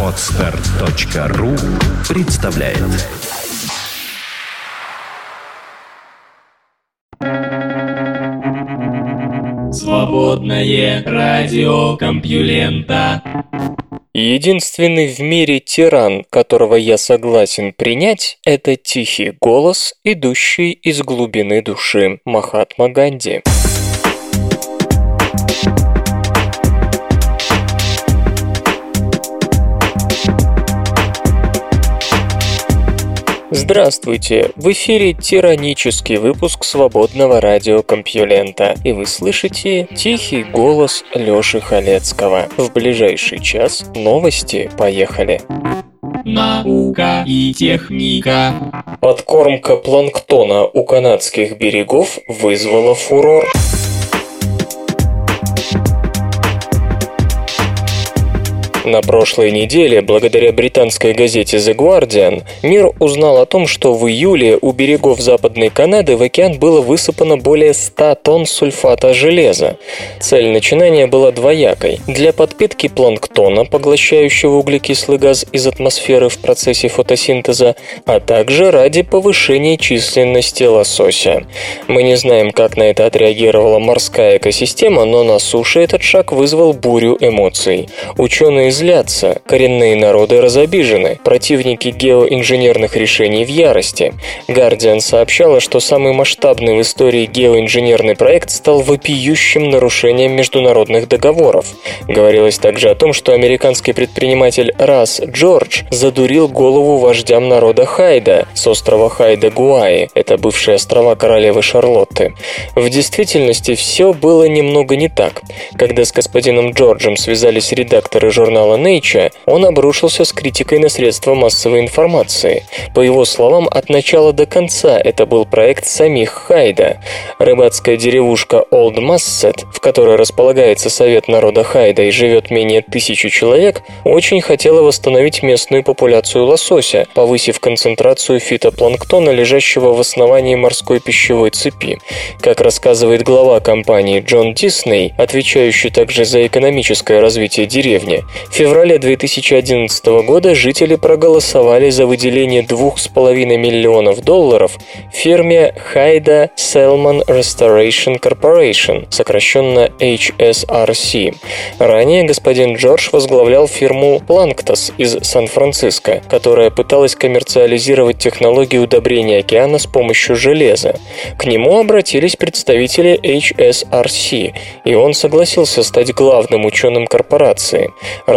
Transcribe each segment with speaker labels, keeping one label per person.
Speaker 1: Отстар.ру представляет
Speaker 2: Свободное радио Компьюлента
Speaker 3: Единственный в мире тиран, которого я согласен принять, это тихий голос, идущий из глубины души Махатма Ганди. Здравствуйте! В эфире тиранический выпуск свободного радиокомпьюлента, и вы слышите тихий голос Лёши Халецкого. В ближайший час новости. Поехали!
Speaker 2: Наука и техника.
Speaker 3: Подкормка планктона у канадских берегов вызвала фурор. На прошлой неделе, благодаря британской газете The Guardian, мир узнал о том, что в июле у берегов Западной Канады в океан было высыпано более 100 тонн сульфата железа. Цель начинания была двоякой. Для подпитки планктона, поглощающего углекислый газ из атмосферы в процессе фотосинтеза, а также ради повышения численности лосося. Мы не знаем, как на это отреагировала морская экосистема, но на суше этот шаг вызвал бурю эмоций. Ученые злятся, коренные народы разобижены, противники геоинженерных решений в ярости. Guardian сообщала, что самый масштабный в истории геоинженерный проект стал вопиющим нарушением международных договоров. Говорилось также о том, что американский предприниматель Рас Джордж задурил голову вождям народа Хайда с острова Хайда Гуаи, это бывшие острова королевы Шарлотты. В действительности все было немного не так. Когда с господином Джорджем связались редакторы журнала журнала Nature, он обрушился с критикой на средства массовой информации. По его словам, от начала до конца это был проект самих Хайда. Рыбацкая деревушка Олд Массет, в которой располагается Совет народа Хайда и живет менее тысячи человек, очень хотела восстановить местную популяцию лосося, повысив концентрацию фитопланктона, лежащего в основании морской пищевой цепи. Как рассказывает глава компании Джон Дисней, отвечающий также за экономическое развитие деревни, в феврале 2011 года жители проголосовали за выделение 2,5 миллионов долларов фирме Haida Salmon Restoration Corporation, сокращенно HSRC. Ранее господин Джордж возглавлял фирму Planktos из Сан-Франциско, которая пыталась коммерциализировать технологии удобрения океана с помощью железа. К нему обратились представители HSRC, и он согласился стать главным ученым корпорации.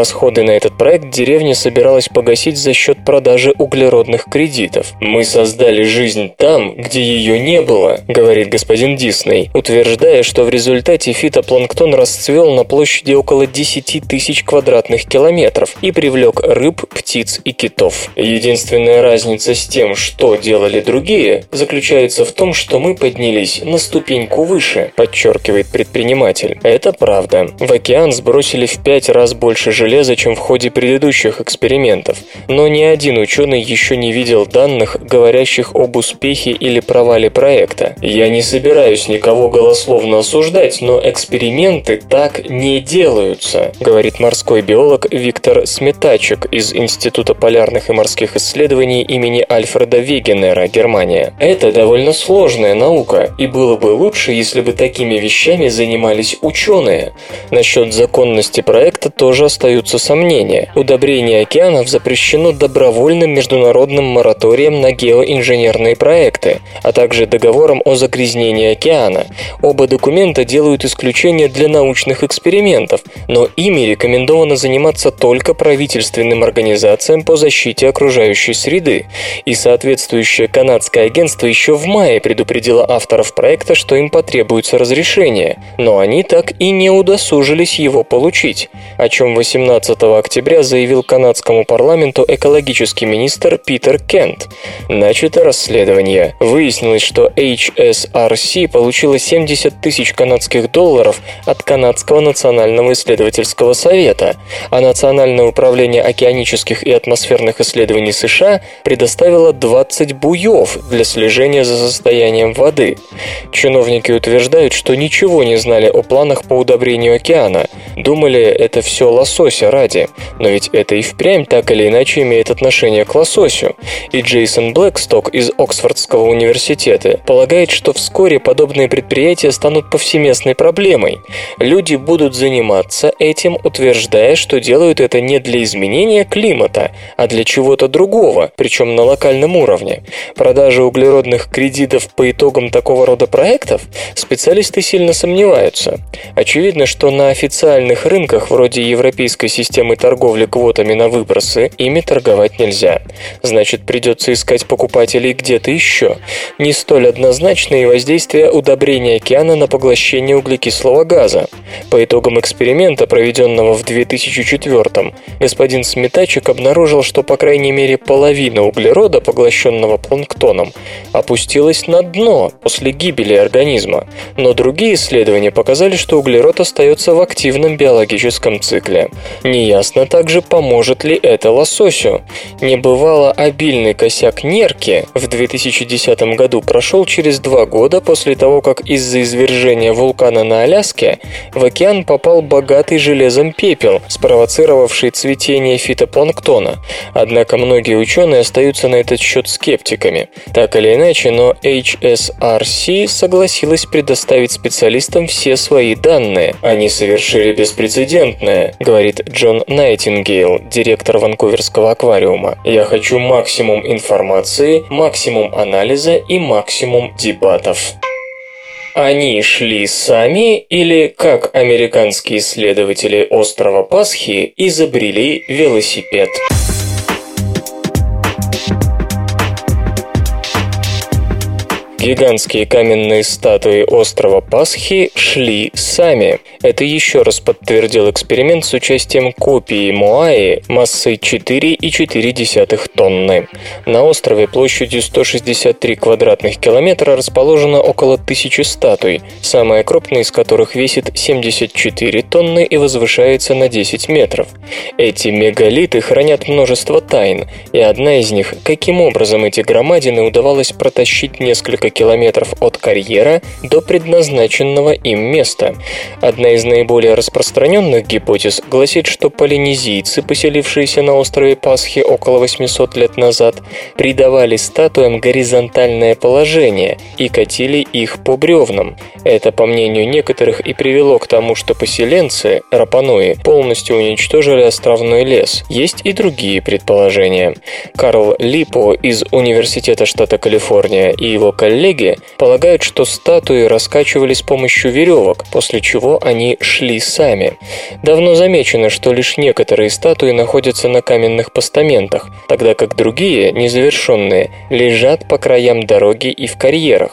Speaker 3: Расходы на этот проект деревня собиралась погасить за счет продажи углеродных кредитов. «Мы создали жизнь там, где ее не было», — говорит господин Дисней, утверждая, что в результате фитопланктон расцвел на площади около 10 тысяч квадратных километров и привлек рыб, птиц и китов. Единственная разница с тем, что делали другие, заключается в том, что мы поднялись на ступеньку выше, подчеркивает предприниматель. Это правда. В океан сбросили в пять раз больше железа, железа, чем в ходе предыдущих экспериментов, но ни один ученый еще не видел данных, говорящих об успехе или провале проекта. Я не собираюсь никого голословно осуждать, но эксперименты так не делаются, говорит морской биолог Виктор Сметачек из Института полярных и морских исследований имени Альфреда Вегенера, Германия. Это довольно сложная наука, и было бы лучше, если бы такими вещами занимались ученые. Насчет законности проекта тоже остается остаются сомнения. Удобрение океанов запрещено добровольным международным мораторием на геоинженерные проекты, а также договором о загрязнении океана. Оба документа делают исключение для научных экспериментов, но ими рекомендовано заниматься только правительственным организациям по защите окружающей среды. И соответствующее канадское агентство еще в мае предупредило авторов проекта, что им потребуется разрешение, но они так и не удосужились его получить, о чем 18 17 октября заявил канадскому парламенту экологический министр Питер Кент. Начато расследование. Выяснилось, что HSRC получила 70 тысяч канадских долларов от Канадского национального исследовательского совета, а Национальное управление океанических и атмосферных исследований США предоставило 20 буев для слежения за состоянием воды. Чиновники утверждают, что ничего не знали о планах по удобрению океана. Думали, это все лосося ради. Но ведь это и впрямь так или иначе имеет отношение к лососю. И Джейсон Блэксток из Оксфордского университета полагает, что вскоре подобные предприятия станут повсеместной проблемой. Люди будут заниматься этим, утверждая, что делают это не для изменения климата, а для чего-то другого, причем на локальном уровне. Продажа углеродных кредитов по итогам такого рода проектов специалисты сильно сомневаются. Очевидно, что на официальных рынках вроде европейской системы торговли квотами на выбросы ими торговать нельзя. Значит, придется искать покупателей где-то еще. Не столь однозначно и воздействие удобрения океана на поглощение углекислого газа. По итогам эксперимента, проведенного в 2004 господин Сметачек обнаружил, что по крайней мере половина углерода, поглощенного планктоном, опустилась на дно после гибели организма. Но другие исследования показали, что углерод остается в активном биологическом цикле. Неясно также, поможет ли это лососю. Небывало обильный косяк нерки в 2010 году прошел через два года после того, как из-за извержения вулкана на Аляске в океан попал богатый железом пепел, спровоцировавший цветение фитопланктона. Однако многие ученые остаются на этот счет скептиками. Так или иначе, но HSRC согласилась предоставить специалистам все свои данные. Они совершили беспрецедентное, говорит Джон Найтингейл, директор Ванкуверского аквариума. Я хочу максимум информации, максимум анализа и максимум дебатов. Они шли сами или, как американские исследователи острова Пасхи, изобрели велосипед? Гигантские каменные статуи острова Пасхи шли сами. Это еще раз подтвердил эксперимент с участием копии Моаи массой 4,4 тонны. На острове площадью 163 квадратных километра расположено около тысячи статуй, самая крупная из которых весит 74 тонны и возвышается на 10 метров. Эти мегалиты хранят множество тайн, и одна из них, каким образом эти громадины удавалось протащить несколько километров от карьера до предназначенного им места. Одна из наиболее распространенных гипотез гласит, что полинезийцы, поселившиеся на острове Пасхи около 800 лет назад, придавали статуям горизонтальное положение и катили их по бревнам. Это, по мнению некоторых, и привело к тому, что поселенцы, рапануи, полностью уничтожили островной лес. Есть и другие предположения. Карл Липо из Университета штата Калифорния и его коллеги коллеги полагают, что статуи раскачивали с помощью веревок, после чего они шли сами. Давно замечено, что лишь некоторые статуи находятся на каменных постаментах, тогда как другие, незавершенные, лежат по краям дороги и в карьерах.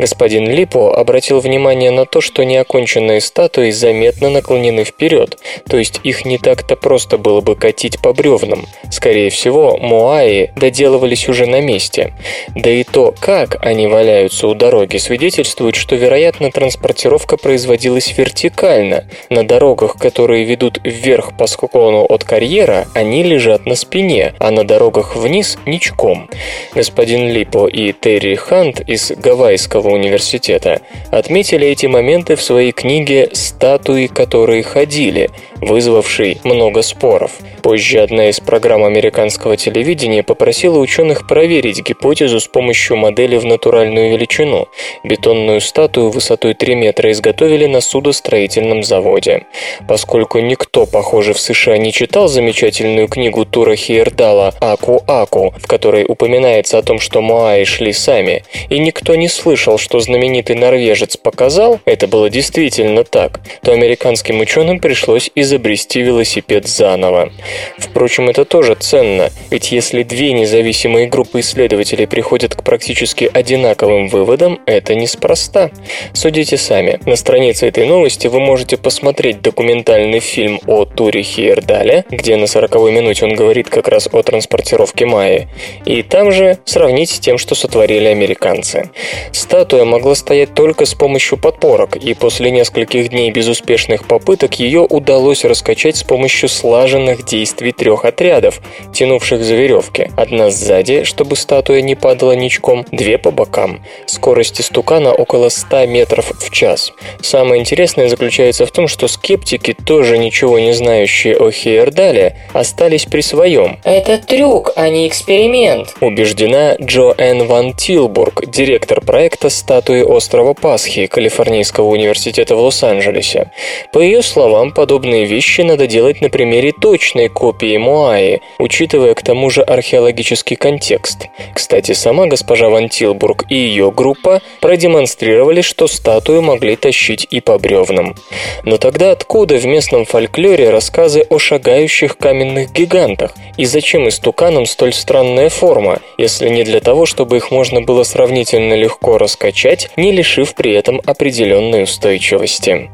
Speaker 3: Господин Липо обратил внимание на то, что неоконченные статуи заметно наклонены вперед, то есть их не так-то просто было бы катить по бревнам. Скорее всего, Моаи доделывались уже на месте. Да и то, как они валяются у дороги, свидетельствует, что, вероятно, транспортировка производилась вертикально. На дорогах, которые ведут вверх по склону от карьера, они лежат на спине, а на дорогах вниз – ничком. Господин Липо и Терри Хант из Гавайского университета отметили эти моменты в своей книге «Статуи, которые ходили», вызвавшей много споров. Позже одна из программ американского телевидения попросила ученых проверить гипотезу с помощью модели в натуральную бетонную величину. Бетонную статую высотой 3 метра изготовили на судостроительном заводе. Поскольку никто, похоже, в США не читал замечательную книгу Тура Хейердала «Аку-Аку», в которой упоминается о том, что Моаи шли сами, и никто не слышал, что знаменитый норвежец показал, это было действительно так, то американским ученым пришлось изобрести велосипед заново. Впрочем, это тоже ценно, ведь если две независимые группы исследователей приходят к практически одинаковым таковым выводам, это неспроста. Судите сами. На странице этой новости вы можете посмотреть документальный фильм о туре Хейердаля, где на 40-й минуте он говорит как раз о транспортировке Майи, и там же сравнить с тем, что сотворили американцы. Статуя могла стоять только с помощью подпорок, и после нескольких дней безуспешных попыток ее удалось раскачать с помощью слаженных действий трех отрядов, тянувших за веревки. Одна сзади, чтобы статуя не падала ничком, две по бокам. Скорость истукана около 100 метров в час. Самое интересное заключается в том, что скептики, тоже ничего не знающие о Хейердале, остались при своем.
Speaker 4: Это трюк, а не эксперимент.
Speaker 3: Убеждена Джоэн Ван Тилбург, директор проекта статуи острова Пасхи Калифорнийского университета в Лос-Анджелесе. По ее словам, подобные вещи надо делать на примере точной копии Моаи, учитывая к тому же археологический контекст. Кстати, сама госпожа Ван Тилбург и ее группа продемонстрировали, что статую могли тащить и по бревнам. Но тогда откуда в местном фольклоре рассказы о шагающих каменных гигантах? И зачем истуканам столь странная форма, если не для того, чтобы их можно было сравнительно легко раскачать, не лишив при этом определенной устойчивости?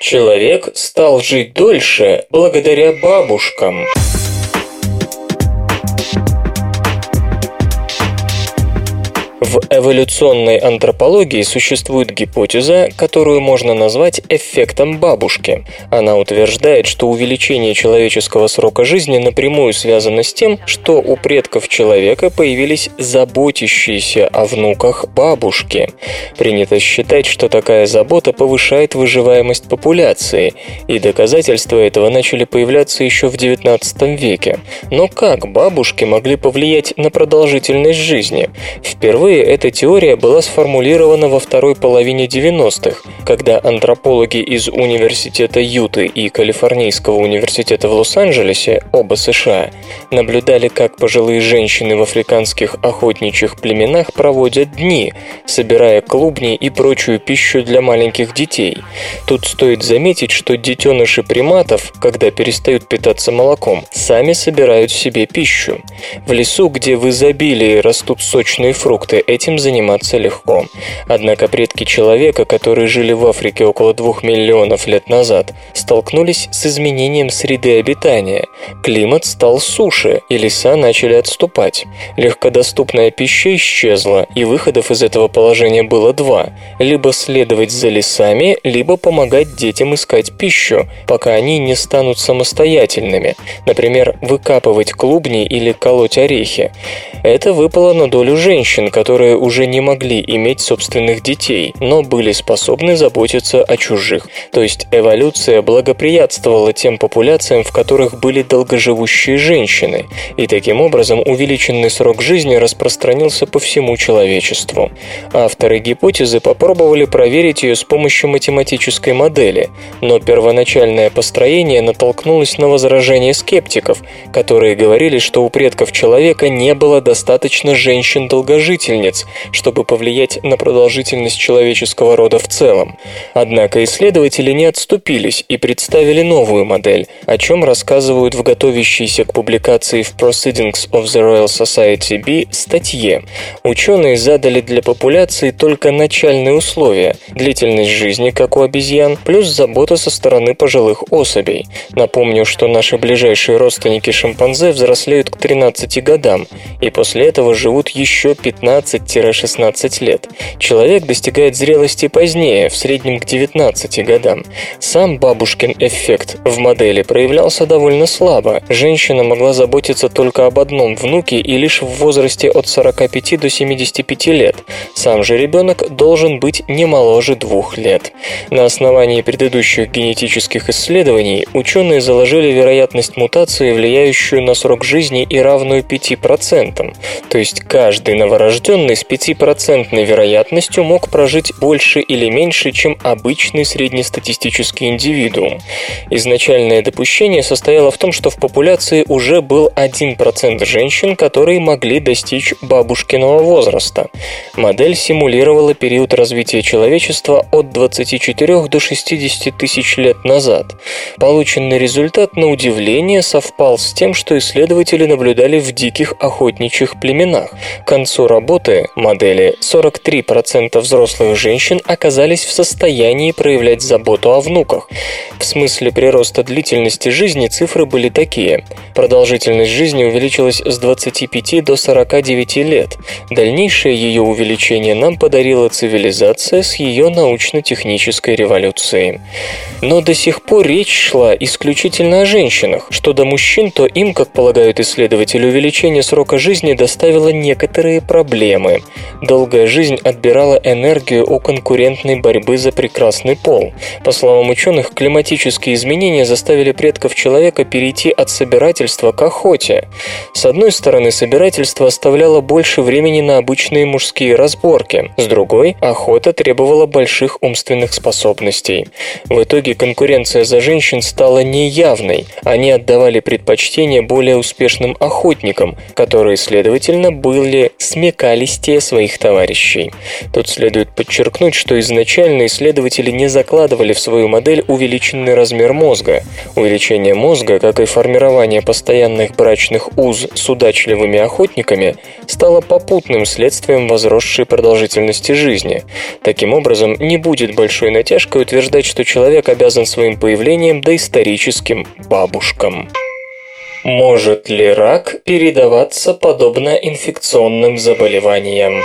Speaker 3: Человек стал жить дольше благодаря бабушкам. В эволюционной антропологии существует гипотеза, которую можно назвать эффектом бабушки. Она утверждает, что увеличение человеческого срока жизни напрямую связано с тем, что у предков человека появились заботящиеся о внуках бабушки. Принято считать, что такая забота повышает выживаемость популяции, и доказательства этого начали появляться еще в XIX веке. Но как бабушки могли повлиять на продолжительность жизни? Впервые Впервые эта теория была сформулирована во второй половине 90-х, когда антропологи из Университета Юты и Калифорнийского университета в Лос-Анджелесе, оба США, наблюдали, как пожилые женщины в африканских охотничьих племенах проводят дни, собирая клубни и прочую пищу для маленьких детей. Тут стоит заметить, что детеныши приматов, когда перестают питаться молоком, сами собирают себе пищу. В лесу, где в изобилии растут сочные фрукты, этим заниматься легко. Однако предки человека, которые жили в Африке около двух миллионов лет назад, столкнулись с изменением среды обитания. Климат стал суше, и леса начали отступать. Легкодоступная пища исчезла, и выходов из этого положения было два – либо следовать за лесами, либо помогать детям искать пищу, пока они не станут самостоятельными, например, выкапывать клубни или колоть орехи. Это выпало на долю женщин, которые уже не могли иметь собственных детей, но были способны заботиться о чужих. То есть эволюция благоприятствовала тем популяциям, в которых были долгоживущие женщины, и таким образом увеличенный срок жизни распространился по всему человечеству. Авторы гипотезы попробовали проверить ее с помощью математической модели, но первоначальное построение натолкнулось на возражения скептиков, которые говорили, что у предков человека не было достаточно женщин-долгожительниц, хранительниц, чтобы повлиять на продолжительность человеческого рода в целом. Однако исследователи не отступились и представили новую модель, о чем рассказывают в готовящейся к публикации в Proceedings of the Royal Society B статье. Ученые задали для популяции только начальные условия – длительность жизни, как у обезьян, плюс забота со стороны пожилых особей. Напомню, что наши ближайшие родственники шимпанзе взрослеют к 13 годам, и после этого живут еще 15 15-16 лет. Человек достигает зрелости позднее, в среднем к 19 годам. Сам бабушкин эффект в модели проявлялся довольно слабо. Женщина могла заботиться только об одном внуке и лишь в возрасте от 45 до 75 лет. Сам же ребенок должен быть не моложе двух лет. На основании предыдущих генетических исследований ученые заложили вероятность мутации, влияющую на срок жизни и равную 5%. То есть каждый новорожденный рожденный с 5% вероятностью мог прожить больше или меньше, чем обычный среднестатистический индивидуум. Изначальное допущение состояло в том, что в популяции уже был 1% женщин, которые могли достичь бабушкиного возраста. Модель симулировала период развития человечества от 24 до 60 тысяч лет назад. Полученный результат, на удивление, совпал с тем, что исследователи наблюдали в диких охотничьих племенах. К концу работы годы модели 43% взрослых женщин оказались в состоянии проявлять заботу о внуках. В смысле прироста длительности жизни цифры были такие. Продолжительность жизни увеличилась с 25 до 49 лет. Дальнейшее ее увеличение нам подарила цивилизация с ее научно-технической революцией. Но до сих пор речь шла исключительно о женщинах. Что до мужчин, то им, как полагают исследователи, увеличение срока жизни доставило некоторые проблемы. Долгая жизнь отбирала энергию у конкурентной борьбы за прекрасный пол. По словам ученых, климатические изменения заставили предков человека перейти от собирательства к охоте. С одной стороны, собирательство оставляло больше времени на обычные мужские разборки. С другой, охота требовала больших умственных способностей. В итоге конкуренция за женщин стала неявной. Они отдавали предпочтение более успешным охотникам, которые, следовательно, были смекалистее своих товарищей. Тут следует подчеркнуть, что изначально исследователи не закладывали в свою модель увеличенный размер мозга. Увеличение мозга, как и формирование постоянных брачных уз с удачливыми охотниками, стало попутным следствием возросшей продолжительности жизни. Таким образом, не будет большой натяжкой утверждать, что человек обязан своим появлением доисторическим бабушкам. Может ли рак передаваться подобно инфекционным заболеваниям?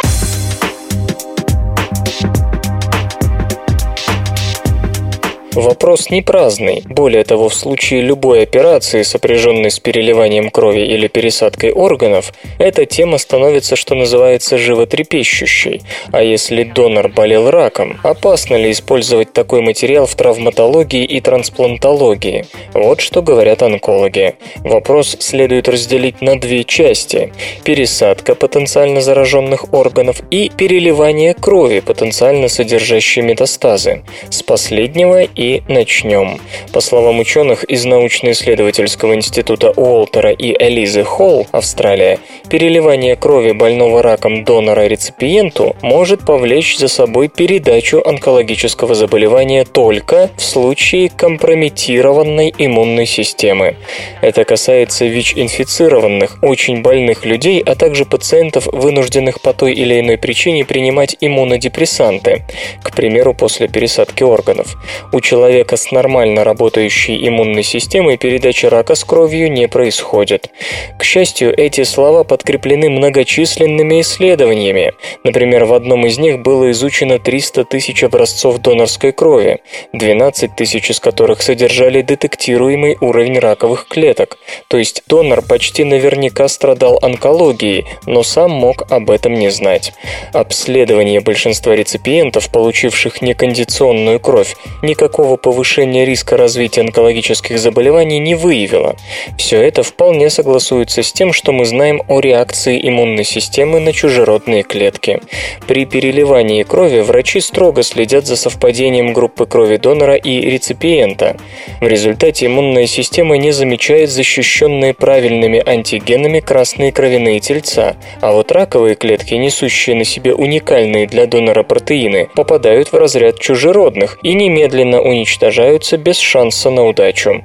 Speaker 3: Вопрос не праздный. Более того, в случае любой операции, сопряженной с переливанием крови или пересадкой органов, эта тема становится, что называется, животрепещущей. А если донор болел раком, опасно ли использовать такой материал в травматологии и трансплантологии? Вот что говорят онкологи. Вопрос следует разделить на две части. Пересадка потенциально зараженных органов и переливание крови, потенциально содержащей метастазы. С последнего и начнем. По словам ученых из научно-исследовательского института Уолтера и Элизы Холл, Австралия, переливание крови больного раком донора реципиенту может повлечь за собой передачу онкологического заболевания только в случае компрометированной иммунной системы. Это касается ВИЧ-инфицированных, очень больных людей, а также пациентов, вынужденных по той или иной причине принимать иммунодепрессанты, к примеру, после пересадки органов. У человека с нормально работающей иммунной системой передача рака с кровью не происходит. К счастью, эти слова подкреплены многочисленными исследованиями. Например, в одном из них было изучено 300 тысяч образцов донорской крови, 12 тысяч из которых содержали детектируемый уровень раковых клеток. То есть донор почти наверняка страдал онкологией, но сам мог об этом не знать. Обследование большинства реципиентов, получивших некондиционную кровь, никакого никакого повышения риска развития онкологических заболеваний не выявила. Все это вполне согласуется с тем, что мы знаем о реакции иммунной системы на чужеродные клетки. При переливании крови врачи строго следят за совпадением группы крови донора и реципиента. В результате иммунная система не замечает защищенные правильными антигенами красные кровяные тельца, а вот раковые клетки, несущие на себе уникальные для донора протеины, попадают в разряд чужеродных и немедленно уничтожаются без шанса на удачу.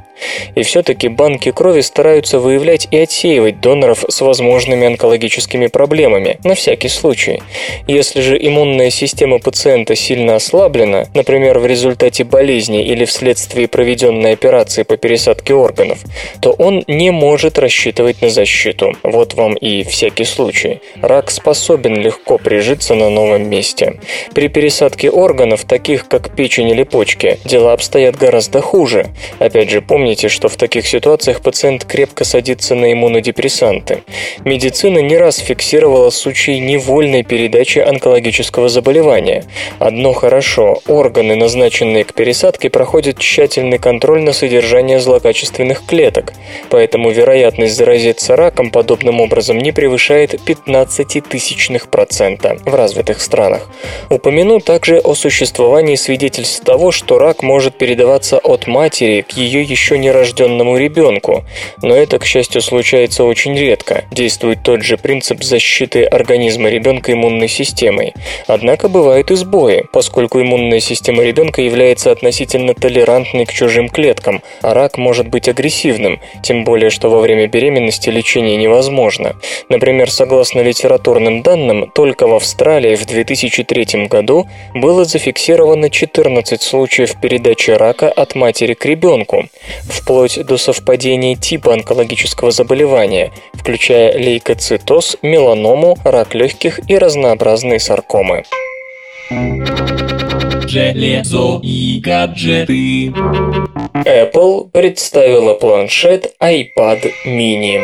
Speaker 3: И все-таки банки крови стараются выявлять и отсеивать доноров с возможными онкологическими проблемами, на всякий случай. Если же иммунная система пациента сильно ослаблена, например, в результате болезни или вследствие проведенной операции по пересадке органов, то он не может рассчитывать на защиту. Вот вам и всякий случай. Рак способен легко прижиться на новом месте. При пересадке органов, таких как печень или почки, дела обстоят гораздо хуже. Опять же, помните, Помните, что в таких ситуациях пациент крепко садится на иммунодепрессанты. Медицина не раз фиксировала случаи невольной передачи онкологического заболевания. Одно хорошо – органы, назначенные к пересадке, проходят тщательный контроль на содержание злокачественных клеток, поэтому вероятность заразиться раком подобным образом не превышает 15 тысячных процента в развитых странах. Упомяну также о существовании свидетельств того, что рак может передаваться от матери к ее еще еще нерожденному ребенку, но это, к счастью, случается очень редко. Действует тот же принцип защиты организма ребенка иммунной системой. Однако бывают и сбои, поскольку иммунная система ребенка является относительно толерантной к чужим клеткам, а рак может быть агрессивным, тем более, что во время беременности лечение невозможно. Например, согласно литературным данным, только в Австралии в 2003 году было зафиксировано 14 случаев передачи рака от матери к ребенку, вплоть до совпадения типа онкологического заболевания, включая лейкоцитоз, меланому, рак легких и разнообразные саркомы.
Speaker 2: Железо и гаджеты.
Speaker 3: Apple представила планшет iPad mini.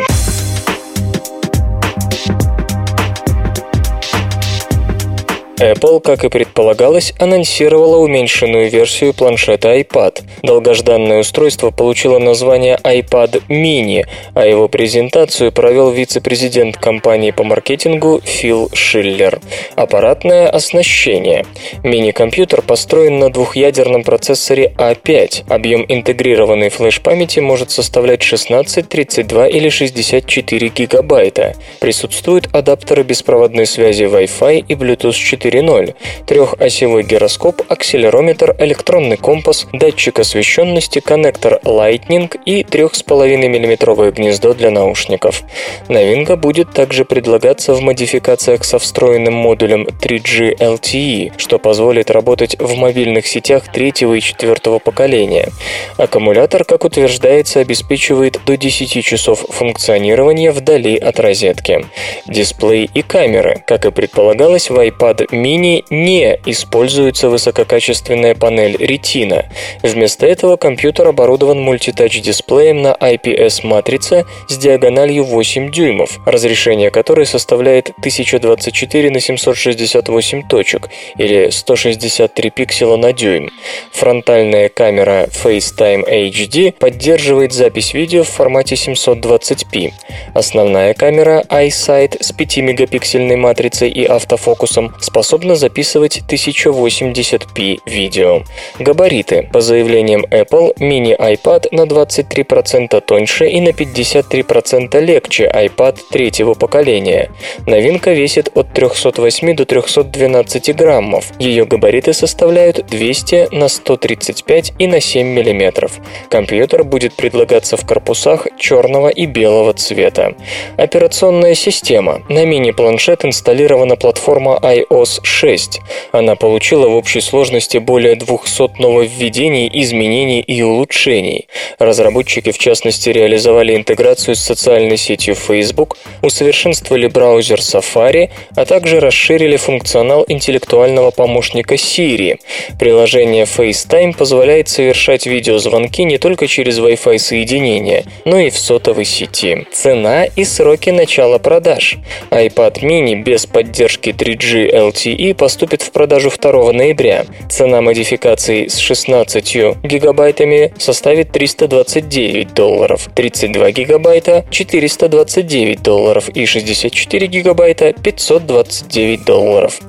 Speaker 3: Apple, как и предполагалось, анонсировала уменьшенную версию планшета iPad. Долгожданное устройство получило название iPad mini, а его презентацию провел вице-президент компании по маркетингу Фил Шиллер. Аппаратное оснащение. Мини-компьютер построен на двухъядерном процессоре A5. А Объем интегрированной флеш-памяти может составлять 16, 32 или 64 гигабайта. Присутствуют адаптеры беспроводной связи Wi-Fi и Bluetooth 4 4.0, трехосевой гироскоп, акселерометр, электронный компас, датчик освещенности, коннектор Lightning и 3,5 мм гнездо для наушников. Новинка будет также предлагаться в модификациях со встроенным модулем 3G LTE, что позволит работать в мобильных сетях третьего и четвертого поколения. Аккумулятор, как утверждается, обеспечивает до 10 часов функционирования вдали от розетки. Дисплей и камеры. Как и предполагалось, в iPad Mini не используется высококачественная панель Retina. Вместо этого компьютер оборудован мультитач-дисплеем на IPS-матрице с диагональю 8 дюймов, разрешение которой составляет 1024 на 768 точек или 163 пикселя на дюйм. Фронтальная камера FaceTime HD поддерживает запись видео в формате 720p. Основная камера iSight с 5-мегапиксельной матрицей и автофокусом способна способна записывать 1080p видео. Габариты. По заявлениям Apple, мини-iPad на 23% тоньше и на 53% легче iPad третьего поколения. Новинка весит от 308 до 312 граммов. Ее габариты составляют 200 на 135 и на 7 мм. Компьютер будет предлагаться в корпусах черного и белого цвета. Операционная система. На мини-планшет инсталлирована платформа iOS 6. Она получила в общей сложности более 200 нововведений, изменений и улучшений. Разработчики, в частности, реализовали интеграцию с социальной сетью Facebook, усовершенствовали браузер Safari, а также расширили функционал интеллектуального помощника Siri. Приложение FaceTime позволяет совершать видеозвонки не только через Wi-Fi соединение, но и в сотовой сети. Цена и сроки начала продаж. iPad mini без поддержки 3G LTE LTE поступит в продажу 2 ноября. Цена модификации с 16 гигабайтами составит 329 долларов, 32 гигабайта – 429 долларов и 64 гигабайта – 529 долларов.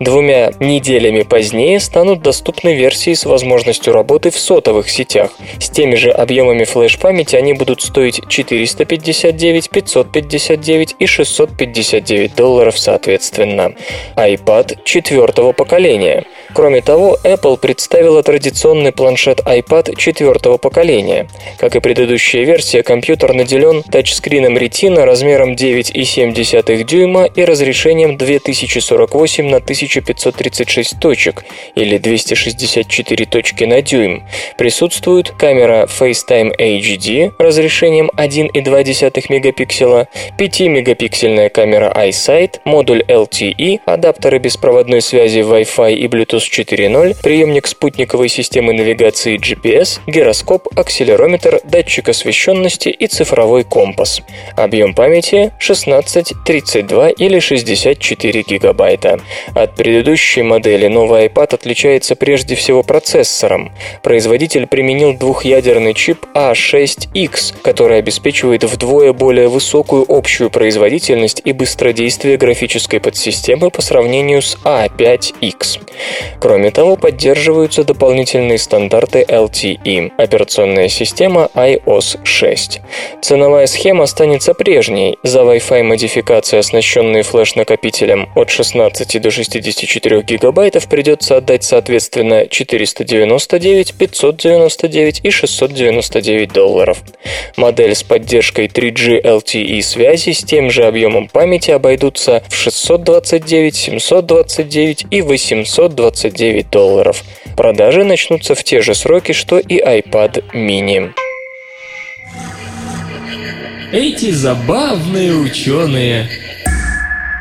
Speaker 3: Двумя неделями позднее станут доступны версии с возможностью работы в сотовых сетях. С теми же объемами флеш-памяти они будут стоить 459, 559 и 659 долларов соответственно. iPad iPad четвертого поколения. Кроме того, Apple представила традиционный планшет iPad четвертого поколения. Как и предыдущая версия, компьютер наделен тачскрином Retina размером 9,7 дюйма и разрешением 2048 на 1536 точек или 264 точки на дюйм. Присутствует камера FaceTime HD разрешением 1,2 мегапикселя, 5-мегапиксельная камера iSight, модуль LTE, адаптеры беспроводной связи Wi-Fi и Bluetooth 4.0, приемник спутниковой системы навигации GPS, гироскоп, акселерометр, датчик освещенности и цифровой компас. Объем памяти 16, 32 или 64 гигабайта. От предыдущей модели новый iPad отличается прежде всего процессором. Производитель применил двухъядерный чип A6X, который обеспечивает вдвое более высокую общую производительность и быстродействие графической подсистемы по сравнению с A5X. Кроме того, поддерживаются дополнительные стандарты LTE, операционная система iOS 6. Ценовая схема останется прежней. За Wi-Fi модификации, оснащенные флеш-накопителем от 16 до 64 гигабайтов, придется отдать соответственно 499, 599 и 699 долларов. Модель с поддержкой 3G LTE связи с тем же объемом памяти обойдутся в 629, 729 и 829 долларов. Продажи начнутся в те же сроки, что и iPad mini.
Speaker 2: Эти забавные ученые.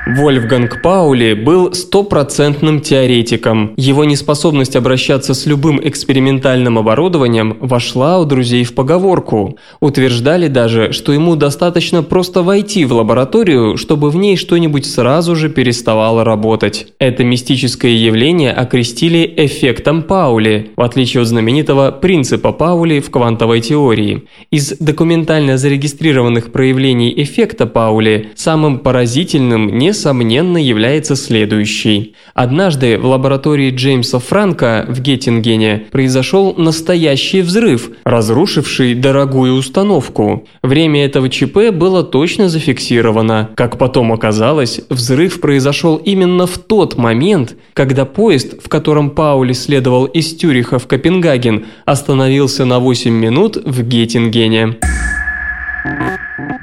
Speaker 5: Вольфганг Паули был стопроцентным теоретиком. Его неспособность обращаться с любым экспериментальным оборудованием вошла у друзей в поговорку. Утверждали даже, что ему достаточно просто войти в лабораторию, чтобы в ней что-нибудь сразу же переставало работать. Это мистическое явление окрестили эффектом Паули, в отличие от знаменитого принципа Паули в квантовой теории. Из документально зарегистрированных проявлений эффекта Паули самым поразительным не несомненно, является следующий. Однажды в лаборатории Джеймса Франка в Геттингене произошел настоящий взрыв, разрушивший дорогую установку. Время этого ЧП было точно зафиксировано. Как потом оказалось, взрыв произошел именно в тот момент, когда поезд, в котором Паули следовал из Тюриха в Копенгаген, остановился на 8 минут в Геттингене.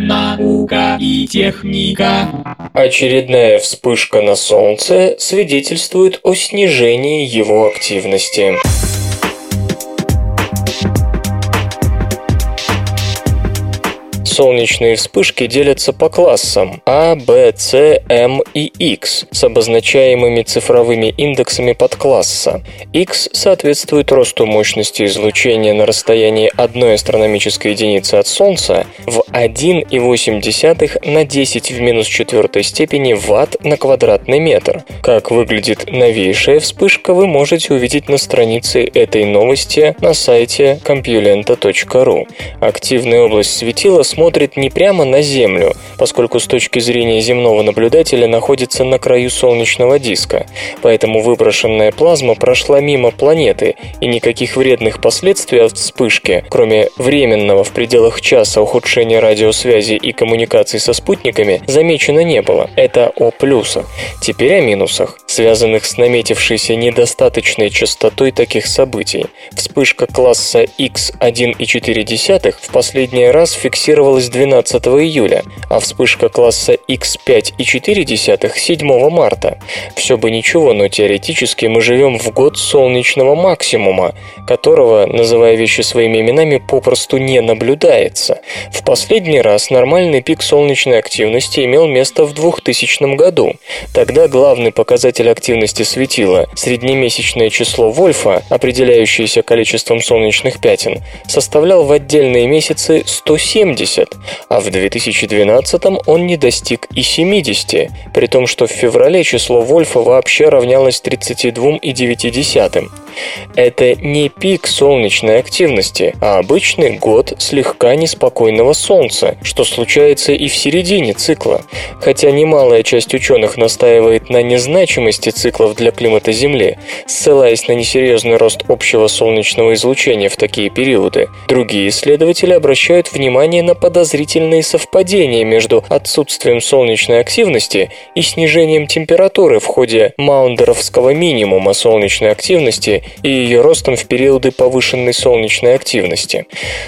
Speaker 2: Наука и техника.
Speaker 3: Очередная вспышка на Солнце свидетельствует о снижении его активности. Солнечные вспышки делятся по классам А, Б, С, М и X с обозначаемыми цифровыми индексами подкласса. X соответствует росту мощности излучения на расстоянии одной астрономической единицы от Солнца в 1,8 на 10 в минус четвертой степени ватт на квадратный метр. Как выглядит новейшая вспышка, вы можете увидеть на странице этой новости на сайте compulenta.ru. Активная область светила смотрит смотрит не прямо на Землю, поскольку с точки зрения земного наблюдателя находится на краю солнечного диска, поэтому выброшенная плазма прошла мимо планеты, и никаких вредных последствий от вспышки, кроме временного в пределах часа ухудшения радиосвязи и коммуникаций со спутниками, замечено не было. Это о плюсах. Теперь о минусах, связанных с наметившейся недостаточной частотой таких событий. Вспышка класса X1,4 в последний раз фиксировалась случилось 12 июля, а вспышка класса X5,4 7 марта. Все бы ничего, но теоретически мы живем в год солнечного максимума, которого, называя вещи своими именами, попросту не наблюдается. В последний раз нормальный пик солнечной активности имел место в 2000 году. Тогда главный показатель активности светила, среднемесячное число Вольфа, определяющееся количеством солнечных пятен, составлял в отдельные месяцы 170, 70, а в 2012 он не достиг и 70, при том, что в феврале число Вольфа вообще равнялось 32,9. Это не пик солнечной активности, а обычный год слегка неспокойного Солнца, что случается и в середине цикла. Хотя немалая часть ученых настаивает на незначимости циклов для климата Земли, ссылаясь на несерьезный рост общего солнечного излучения в такие периоды, другие исследователи обращают внимание на подозрительные совпадения между отсутствием солнечной активности и снижением температуры в ходе маундеровского минимума солнечной активности и ее ростом в периоды повышенной солнечной активности.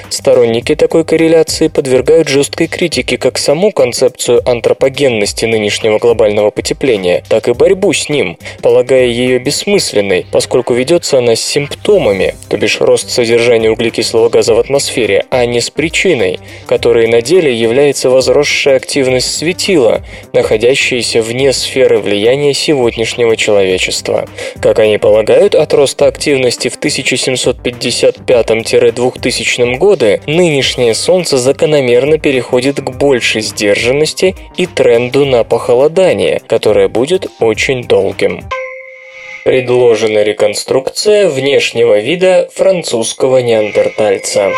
Speaker 3: Сторонники такой корреляции подвергают жесткой критике как саму концепцию антропогенности нынешнего глобального потепления, так и борьбу с ним, полагая ее бессмысленной, поскольку ведется она с симптомами, то бишь рост содержания углекислого газа в атмосфере, а не с причиной, которой на деле является возросшая активность светила, находящаяся вне сферы влияния сегодняшнего человечества. Как они полагают, от роста активности в 1755-2000 годы, нынешнее Солнце закономерно переходит к большей сдержанности и тренду на похолодание, которое будет очень долгим. Предложена реконструкция внешнего вида французского неандертальца.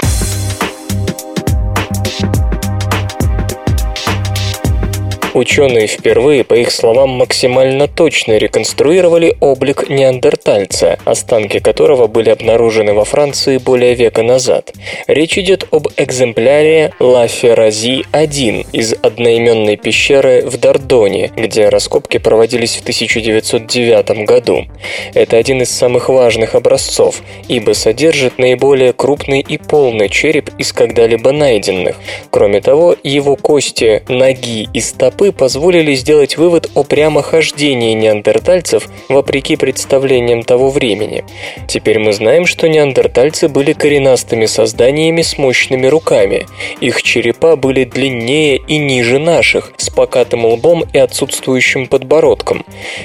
Speaker 3: Ученые впервые, по их словам, максимально точно реконструировали облик неандертальца, останки которого были обнаружены во Франции более века назад. Речь идет об экземпляре Ла Феррази-1 из одноименной пещеры в Дордоне, где раскопки проводились в 1909 году. Это один из самых важных образцов, ибо содержит наиболее крупный и полный череп из когда-либо найденных. Кроме того, его кости, ноги и стопы позволили сделать вывод о прямохождении неандертальцев вопреки представлениям того времени. Теперь мы знаем, что неандертальцы были коренастыми созданиями с мощными руками. Их черепа были длиннее и ниже наших, с покатым лбом и отсутствующим подбородком.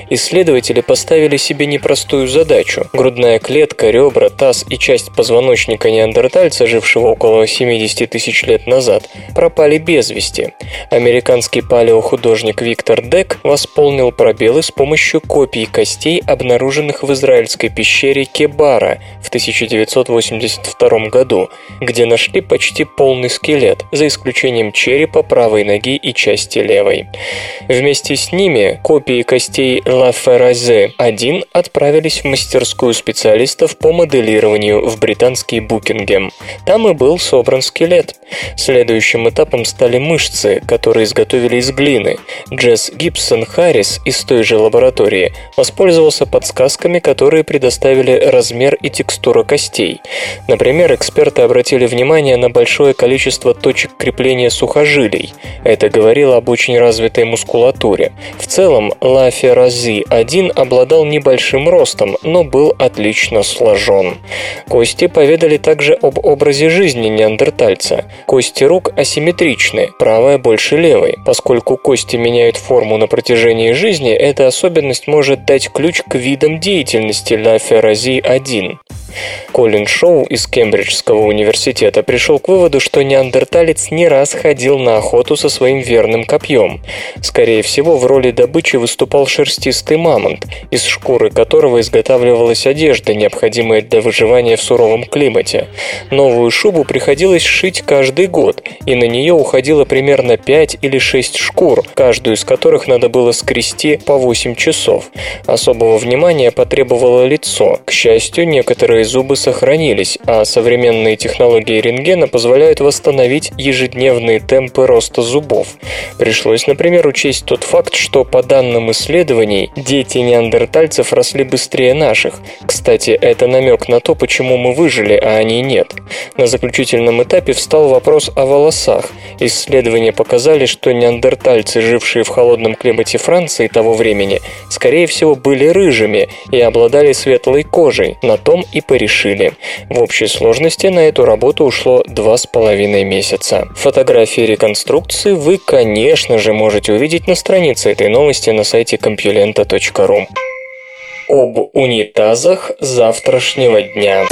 Speaker 3: Исследователи поставили себе непростую задачу. Грудная клетка, ребра, таз и часть позвоночника неандертальца, жившего около 70 тысяч лет назад, пропали без вести. Американский палеохудожник Виктор Дек восполнил пробелы с помощью копий костей, обнаруженных в израильской пещере Кебара в 1982 году, где нашли почти полный скелет, за исключением черепа, правой ноги и части левой. Вместе с ними копии костей Ла Ферразе-1 отправились в мастерскую специалистов по моделированию в британский Букингем. Там и был собран скелет. Следующим этапом стали мышцы, которые изготовили из глины. Джесс Гибсон Харрис из той же лаборатории воспользовался подсказками, которые предоставили размер и текстура костей. Например, эксперты обратили внимание на большое количество точек крепления сухожилий. Это говорило об очень развитой мускулатуре. В целом, Лаферази-1 обладал небольшим ростом, но был отлично сложен. Кости поведали также об образе жизни неандертальца. Кости рук асимметричны, правая больше левой. Поскольку кости меняют форму на протяжении жизни, эта особенность может дать ключ к видам деятельности Лаферази-1. Колин Шоу из Кембриджского университета пришел к выводу, что неандерталец не раз ходил на охоту со своим верным копьем. Скорее всего, в роли добычи выступал шерстистый мамонт, из шкуры которого изготавливалась одежда, необходимая для выживания в суровом климате. Новую шубу приходилось шить каждый год, и на нее уходило примерно 5 или 6 шкур, каждую из которых надо было скрести по 8 часов. Особого внимания потребовало лицо. К счастью, некоторые зубы сохранились, а современные технологии рентгена позволяют восстановить ежедневные темпы роста зубов. Пришлось, например, учесть тот факт, что по данным исследований, дети неандертальцев росли быстрее наших. Кстати, это намек на то, почему мы выжили, а они нет. На заключительном этапе встал вопрос о волосах. Исследования показали, что неандертальцы, жившие в холодном климате Франции того времени, скорее всего были рыжими и обладали светлой кожей. На том и порешили. В общей сложности на эту работу ушло два с половиной месяца. Фотографии реконструкции вы, конечно же, можете увидеть на странице этой новости на сайте compulenta.ru. Об унитазах завтрашнего дня.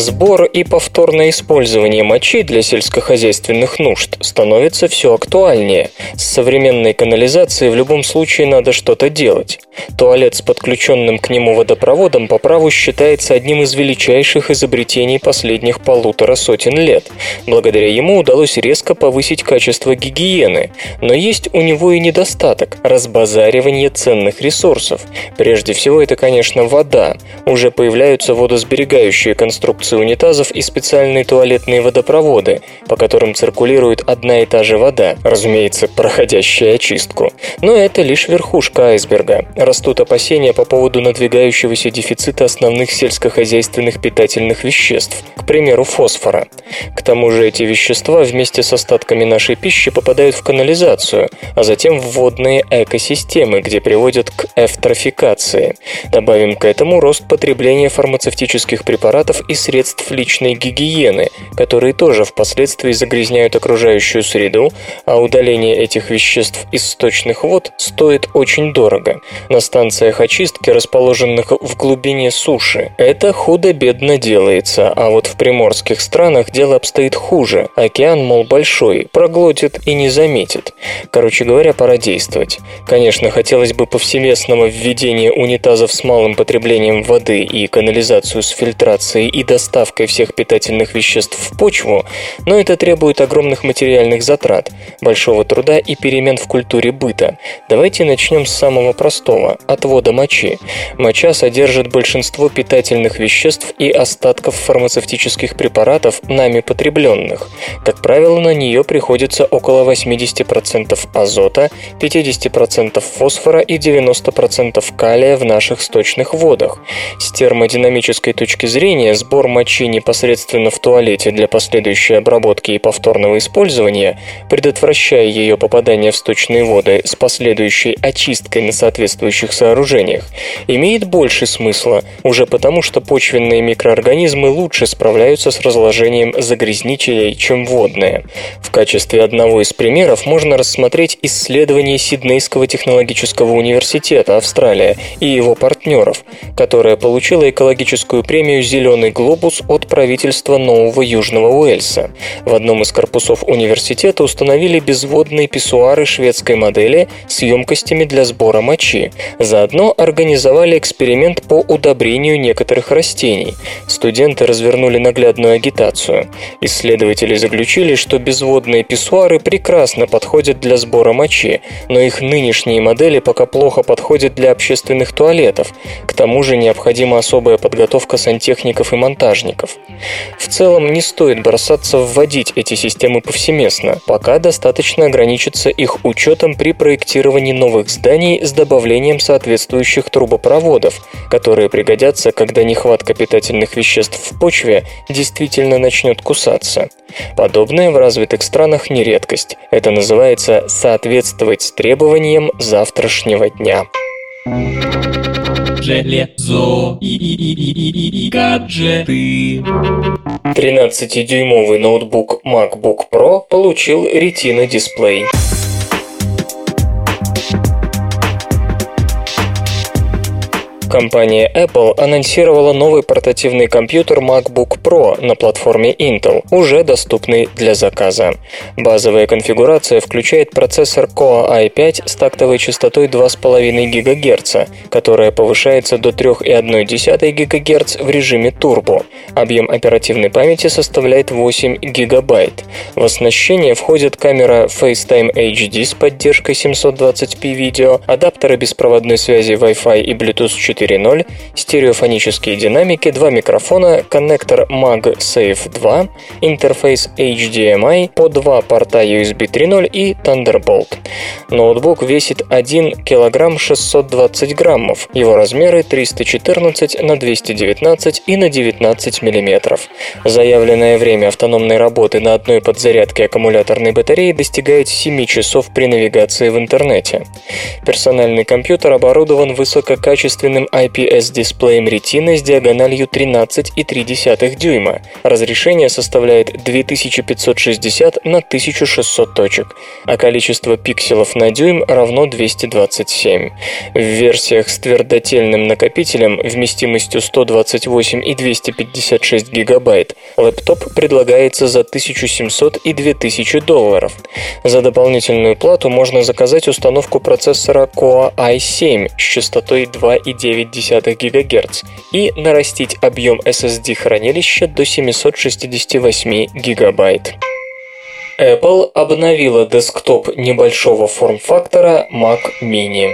Speaker 3: Сбор и повторное использование мочи для сельскохозяйственных нужд становится все актуальнее. С современной канализацией в любом случае надо что-то делать. Туалет с подключенным к нему водопроводом по праву считается одним из величайших изобретений последних полутора сотен лет. Благодаря ему удалось резко повысить качество гигиены. Но есть у него и недостаток – разбазаривание ценных ресурсов. Прежде всего это, конечно, вода. Уже появляются водосберегающие конструкции унитазов и специальные туалетные водопроводы, по которым циркулирует одна и та же вода, разумеется, проходящая очистку. Но это лишь верхушка айсберга. Растут опасения по поводу надвигающегося дефицита основных сельскохозяйственных питательных веществ, к примеру, фосфора. К тому же эти вещества вместе с остатками нашей пищи попадают в канализацию, а затем в водные экосистемы, где приводят к эвтрофикации. Добавим к этому рост потребления фармацевтических препаратов и средств личной гигиены, которые тоже впоследствии загрязняют окружающую среду, а удаление этих веществ из сточных вод стоит очень дорого. На станциях очистки, расположенных в глубине суши, это худо-бедно делается, а вот в приморских странах дело обстоит хуже. Океан, мол, большой, проглотит и не заметит. Короче говоря, пора действовать. Конечно, хотелось бы повсеместного введения унитазов с малым потреблением воды и канализацию с фильтрацией и достаточно доставкой всех питательных веществ в почву, но это требует огромных материальных затрат, большого труда и перемен в культуре быта. Давайте начнем с самого простого – отвода мочи. Моча содержит большинство питательных веществ и остатков фармацевтических препаратов, нами потребленных. Как правило, на нее приходится около 80% азота, 50% фосфора и 90% калия в наших сточных водах. С термодинамической точки зрения сбор мочи непосредственно в туалете для последующей обработки и повторного использования, предотвращая ее попадание в сточные воды с последующей очисткой на соответствующих сооружениях, имеет больше смысла, уже потому что почвенные микроорганизмы лучше справляются с разложением загрязнителей, чем водные. В качестве одного из примеров можно рассмотреть исследование Сиднейского технологического университета Австралия и его партнеров, которое получило экологическую премию «Зеленый глобус» от правительства Нового Южного Уэльса. В одном из корпусов университета установили безводные писсуары шведской модели с емкостями для сбора мочи. Заодно организовали эксперимент по удобрению некоторых растений. Студенты развернули наглядную агитацию. Исследователи заключили, что безводные писсуары прекрасно подходят для сбора мочи, но их нынешние модели пока плохо подходят для общественных туалетов. К тому же необходима особая подготовка сантехников и монтажников. В целом не стоит бросаться вводить эти системы повсеместно, пока достаточно ограничиться их учетом при проектировании новых зданий с добавлением соответствующих трубопроводов, которые пригодятся, когда нехватка питательных веществ в почве действительно начнет кусаться. Подобное в развитых странах не редкость. Это называется соответствовать требованиям завтрашнего дня.
Speaker 2: Железо и, гаджеты.
Speaker 3: 13-дюймовый ноутбук MacBook Pro получил Retina дисплей. Компания Apple анонсировала новый портативный компьютер MacBook Pro на платформе Intel, уже доступный для заказа. Базовая конфигурация включает процессор Core i5 с тактовой частотой 2,5 ГГц, которая повышается до 3,1 ГГц в режиме Turbo. Объем оперативной памяти составляет 8 ГБ. В оснащение входит камера FaceTime HD с поддержкой 720p видео, адаптеры беспроводной связи Wi-Fi и Bluetooth 4 4.0, стереофонические динамики, два микрофона, коннектор MagSafe 2, интерфейс HDMI, по два порта USB 3.0 и Thunderbolt. Ноутбук весит 1 кг 620 граммов, его размеры 314 на 219 и на 19 мм. Заявленное время автономной работы на одной подзарядке аккумуляторной батареи достигает 7 часов при навигации в интернете. Персональный компьютер оборудован высококачественным IPS-дисплеем Retina с диагональю 13,3 дюйма. Разрешение составляет 2560 на 1600 точек, а количество пикселов на дюйм равно 227. В версиях с твердотельным накопителем вместимостью 128 и 256 гигабайт лэптоп предлагается за 1700 и 2000 долларов. За дополнительную плату можно заказать установку процессора Core i7 с частотой 2,9 0,9 ГГц и нарастить объем SSD хранилища до 768 ГБ. Apple обновила десктоп небольшого форм-фактора Mac Mini.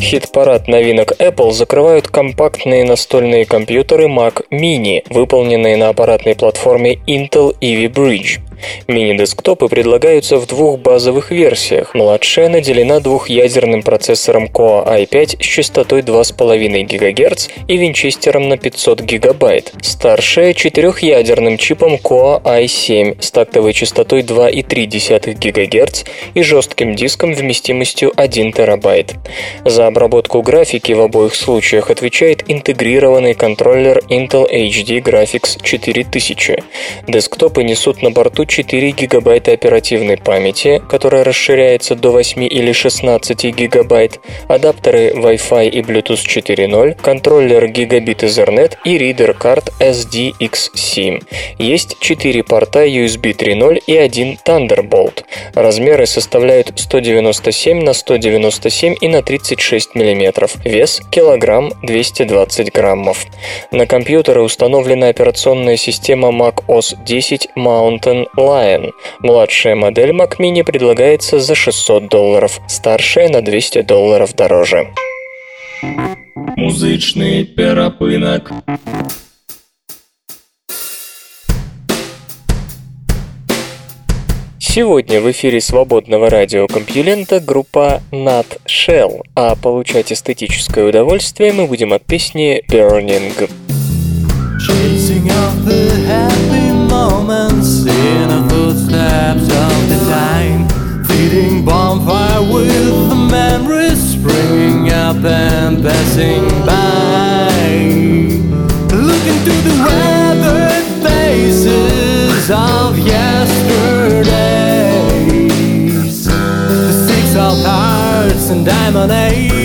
Speaker 3: Хит-парад новинок Apple закрывают компактные настольные компьютеры Mac Mini, выполненные на аппаратной платформе Intel Ivy Bridge. Мини-десктопы предлагаются в двух базовых версиях. Младшая наделена двухъядерным процессором Core i5 с частотой 2,5 ГГц и винчестером на 500 ГБ. Старшая – четырехъядерным чипом Core i7 с тактовой частотой 2,3 ГГц и жестким диском вместимостью 1 ТБ. За обработку графики в обоих случаях отвечает интегрированный контроллер Intel HD Graphics 4000. Десктопы несут на борту 4 гигабайта оперативной памяти, которая расширяется до 8 или 16 гигабайт, адаптеры Wi-Fi и Bluetooth 4.0, контроллер гигабит Ethernet и ридер карт SDX7. Есть 4 порта USB 3.0 и один Thunderbolt. Размеры составляют 197 на 197 и на 36 мм. Вес – килограмм 220 граммов. На компьютеры установлена операционная система Mac OS 10 Mountain Lion. Младшая модель Mac Mini предлагается за 600 долларов, старшая на 200 долларов дороже.
Speaker 2: Музычный перапынок.
Speaker 3: Сегодня в эфире свободного радиокомпьюлента группа Nut Shell, а получать эстетическое удовольствие мы будем от песни Burning. Chasing moments in the footsteps of the time Feeding bonfire with the memories springing up and passing by. Look into the weathered faces of yesterday. Hearts and diamond eggs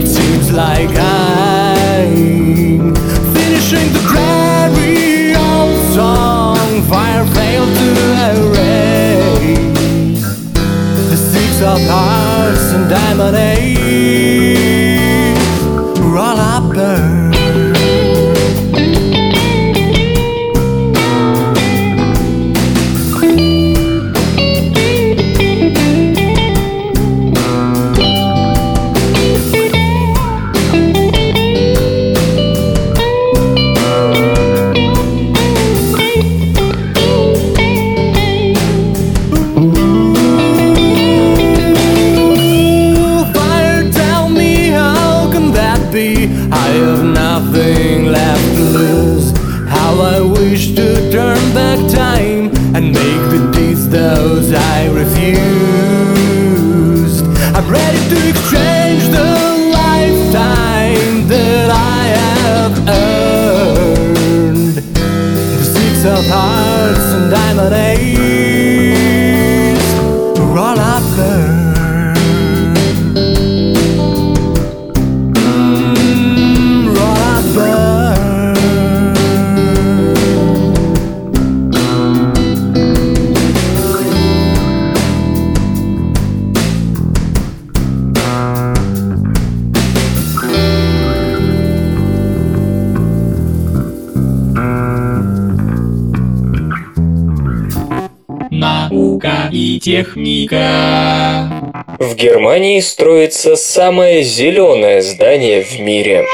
Speaker 3: It seems like I'm finishing the dreary old song. Fire failed to erase the six of hearts and diamond age. Германии строится самое зеленое здание в мире.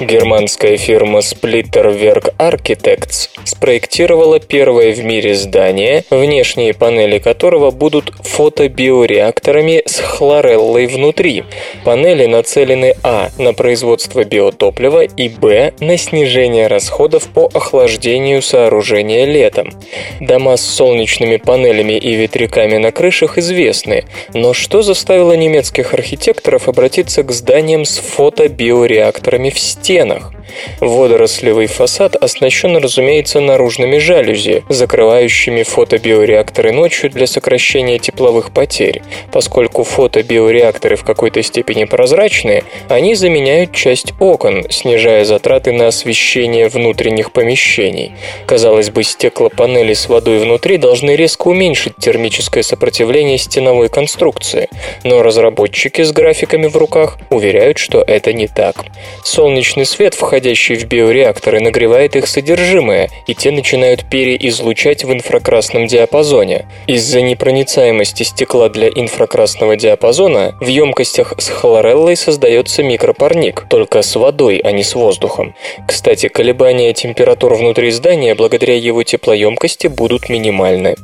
Speaker 3: Германская фирма Splitterwerk Architects спроектировала первое в мире здание, внешние панели которого будут фотобиореакторами с хлореллой внутри. Панели нацелены а. на производство биотоплива и б. на снижение расходов по охлаждению сооружения летом. Дома с солнечными панелями и ветряками на крышах известны, но что заставило немецких архитекторов обратиться к зданиям с фотобиореакторами в стенах? Водорослевый фасад оснащен, разумеется, наружными жалюзи, закрывающими фотобиореакторы ночью для сокращения тепловых потерь. Поскольку фотобиореакторы в какой-то степени прозрачные, они заменяют часть окон, снижая затраты на освещение внутренних помещений. Казалось бы, стеклопанели с водой внутри должны резко уменьшить термическое сопротивление стеновой конструкции, но разработчики с графиками в руках уверяют, что это не так. Солнечный свет, входящий входящий в биореакторы, нагревает их содержимое, и те начинают переизлучать в инфракрасном диапазоне. Из-за непроницаемости стекла для инфракрасного диапазона в емкостях с хлореллой создается микропарник, только с водой, а не с воздухом. Кстати, колебания температур внутри здания благодаря его теплоемкости будут минимальны.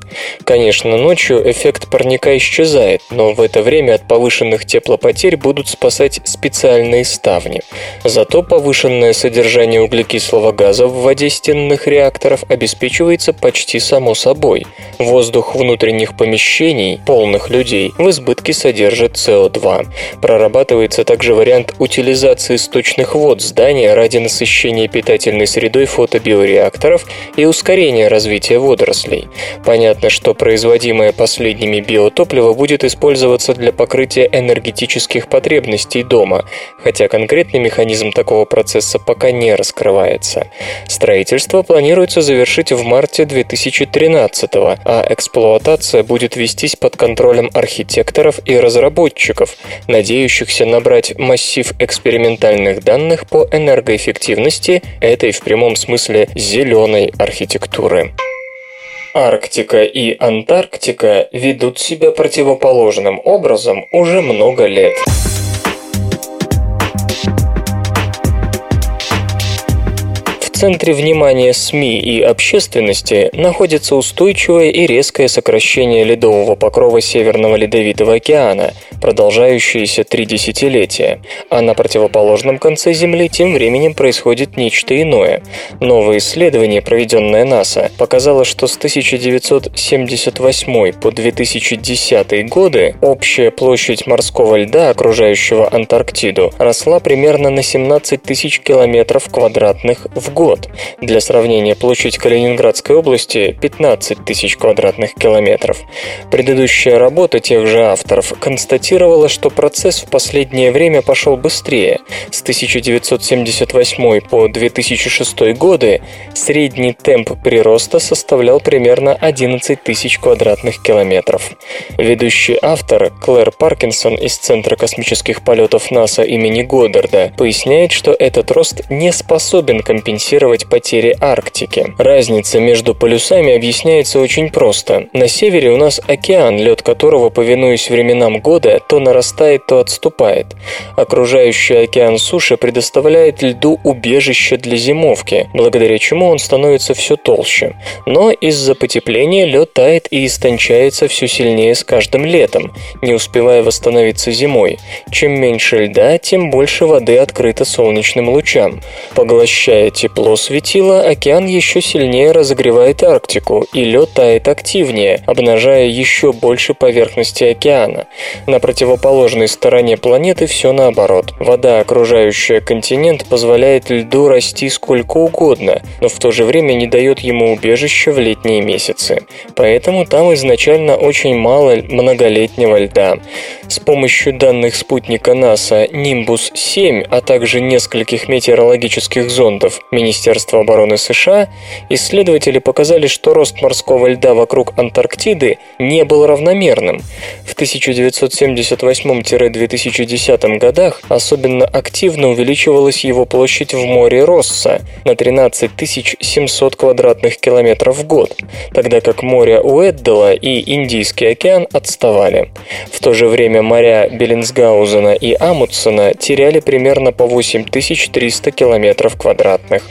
Speaker 3: Конечно, ночью эффект парника исчезает, но в это время от повышенных теплопотерь будут спасать специальные ставни. Зато повышенное содержание углекислого газа в воде стенных реакторов обеспечивается почти само собой. Воздух внутренних помещений, полных людей, в избытке содержит СО2. Прорабатывается также вариант утилизации сточных вод здания ради насыщения питательной средой фотобиореакторов и ускорения развития водорослей. Понятно, что производимое последними биотопливо будет использоваться для покрытия энергетических потребностей дома, хотя конкретный механизм такого процесса пока не раскрывается. Строительство планируется завершить в марте 2013 а эксплуатация будет вестись под контролем архитекторов и разработчиков, надеющихся набрать массив экспериментальных данных по энергоэффективности этой в прямом смысле зеленой архитектуры. Арктика и Антарктика ведут себя противоположным образом уже много лет. Центре внимания СМИ и общественности находится устойчивое и резкое сокращение ледового покрова Северного Ледовитого океана, продолжающееся три десятилетия, а на противоположном конце Земли тем временем происходит нечто иное. Новое исследование, проведенное НАСА, показало, что с 1978 по 2010 годы общая площадь морского льда, окружающего Антарктиду, росла примерно на 17 тысяч километров квадратных в год год. Для сравнения, площадь Калининградской области 15 тысяч квадратных километров. Предыдущая работа тех же авторов констатировала, что процесс в последнее время пошел быстрее. С 1978 по 2006 годы средний темп прироста составлял примерно 11 тысяч квадратных километров. Ведущий автор Клэр Паркинсон из Центра космических полетов НАСА имени Годдарда поясняет, что этот рост не способен компенсировать компенсировать потери Арктики. Разница между полюсами объясняется очень просто. На севере у нас океан, лед которого, повинуясь временам года, то нарастает, то отступает. Окружающий океан суши предоставляет льду убежище для зимовки, благодаря чему он становится все толще. Но из-за потепления лед тает и истончается все сильнее с каждым летом, не успевая восстановиться зимой. Чем меньше льда, тем больше воды открыто солнечным лучам. Поглощая тепло тепло светила, океан еще сильнее разогревает Арктику, и лед тает активнее, обнажая еще больше поверхности океана. На противоположной стороне планеты все наоборот. Вода, окружающая континент, позволяет льду расти сколько угодно, но в то же время не дает ему убежища в летние месяцы. Поэтому там изначально очень мало многолетнего льда. С помощью данных спутника НАСА Nimbus-7, а также нескольких метеорологических зондов Министерства Министерства обороны США, исследователи показали, что рост морского льда вокруг Антарктиды не был равномерным. В 1978-2010 годах особенно активно увеличивалась его площадь в море Росса на 13 700 квадратных километров в год, тогда как море Уэддала и Индийский океан отставали. В то же время моря Беллинсгаузена и Амутсена теряли примерно по 8300 километров квадратных.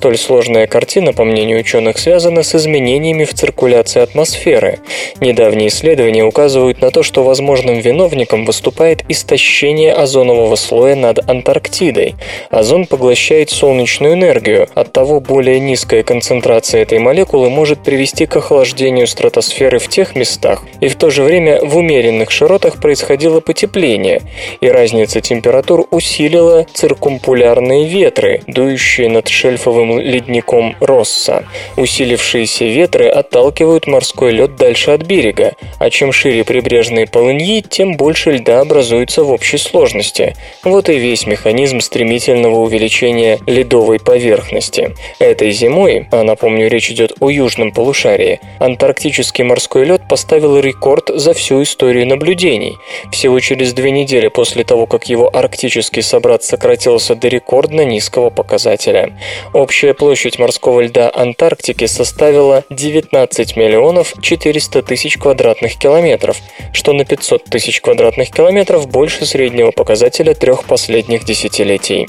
Speaker 3: Столь сложная картина, по мнению ученых, связана с изменениями в циркуляции атмосферы. Недавние исследования указывают на то, что возможным виновником выступает истощение озонового слоя над Антарктидой. Озон поглощает солнечную энергию, оттого более низкая концентрация этой молекулы может привести к охлаждению стратосферы в тех местах, и в то же время в умеренных широтах происходило потепление, и разница температур усилила циркумполярные ветры, дующие над широтами шельфовым ледником Росса. Усилившиеся ветры отталкивают морской лед дальше от берега, а чем шире прибрежные полыньи, тем больше льда образуется в общей сложности. Вот и весь механизм стремительного увеличения ледовой поверхности. Этой зимой, а напомню, речь идет о южном полушарии, антарктический морской лед поставил рекорд за всю историю наблюдений. Всего через две недели после того, как его арктический собрат сократился до рекордно низкого показателя. Общая площадь морского льда Антарктики составила 19 миллионов 400 тысяч квадратных километров, что на 500 тысяч квадратных километров больше среднего показателя трех последних десятилетий.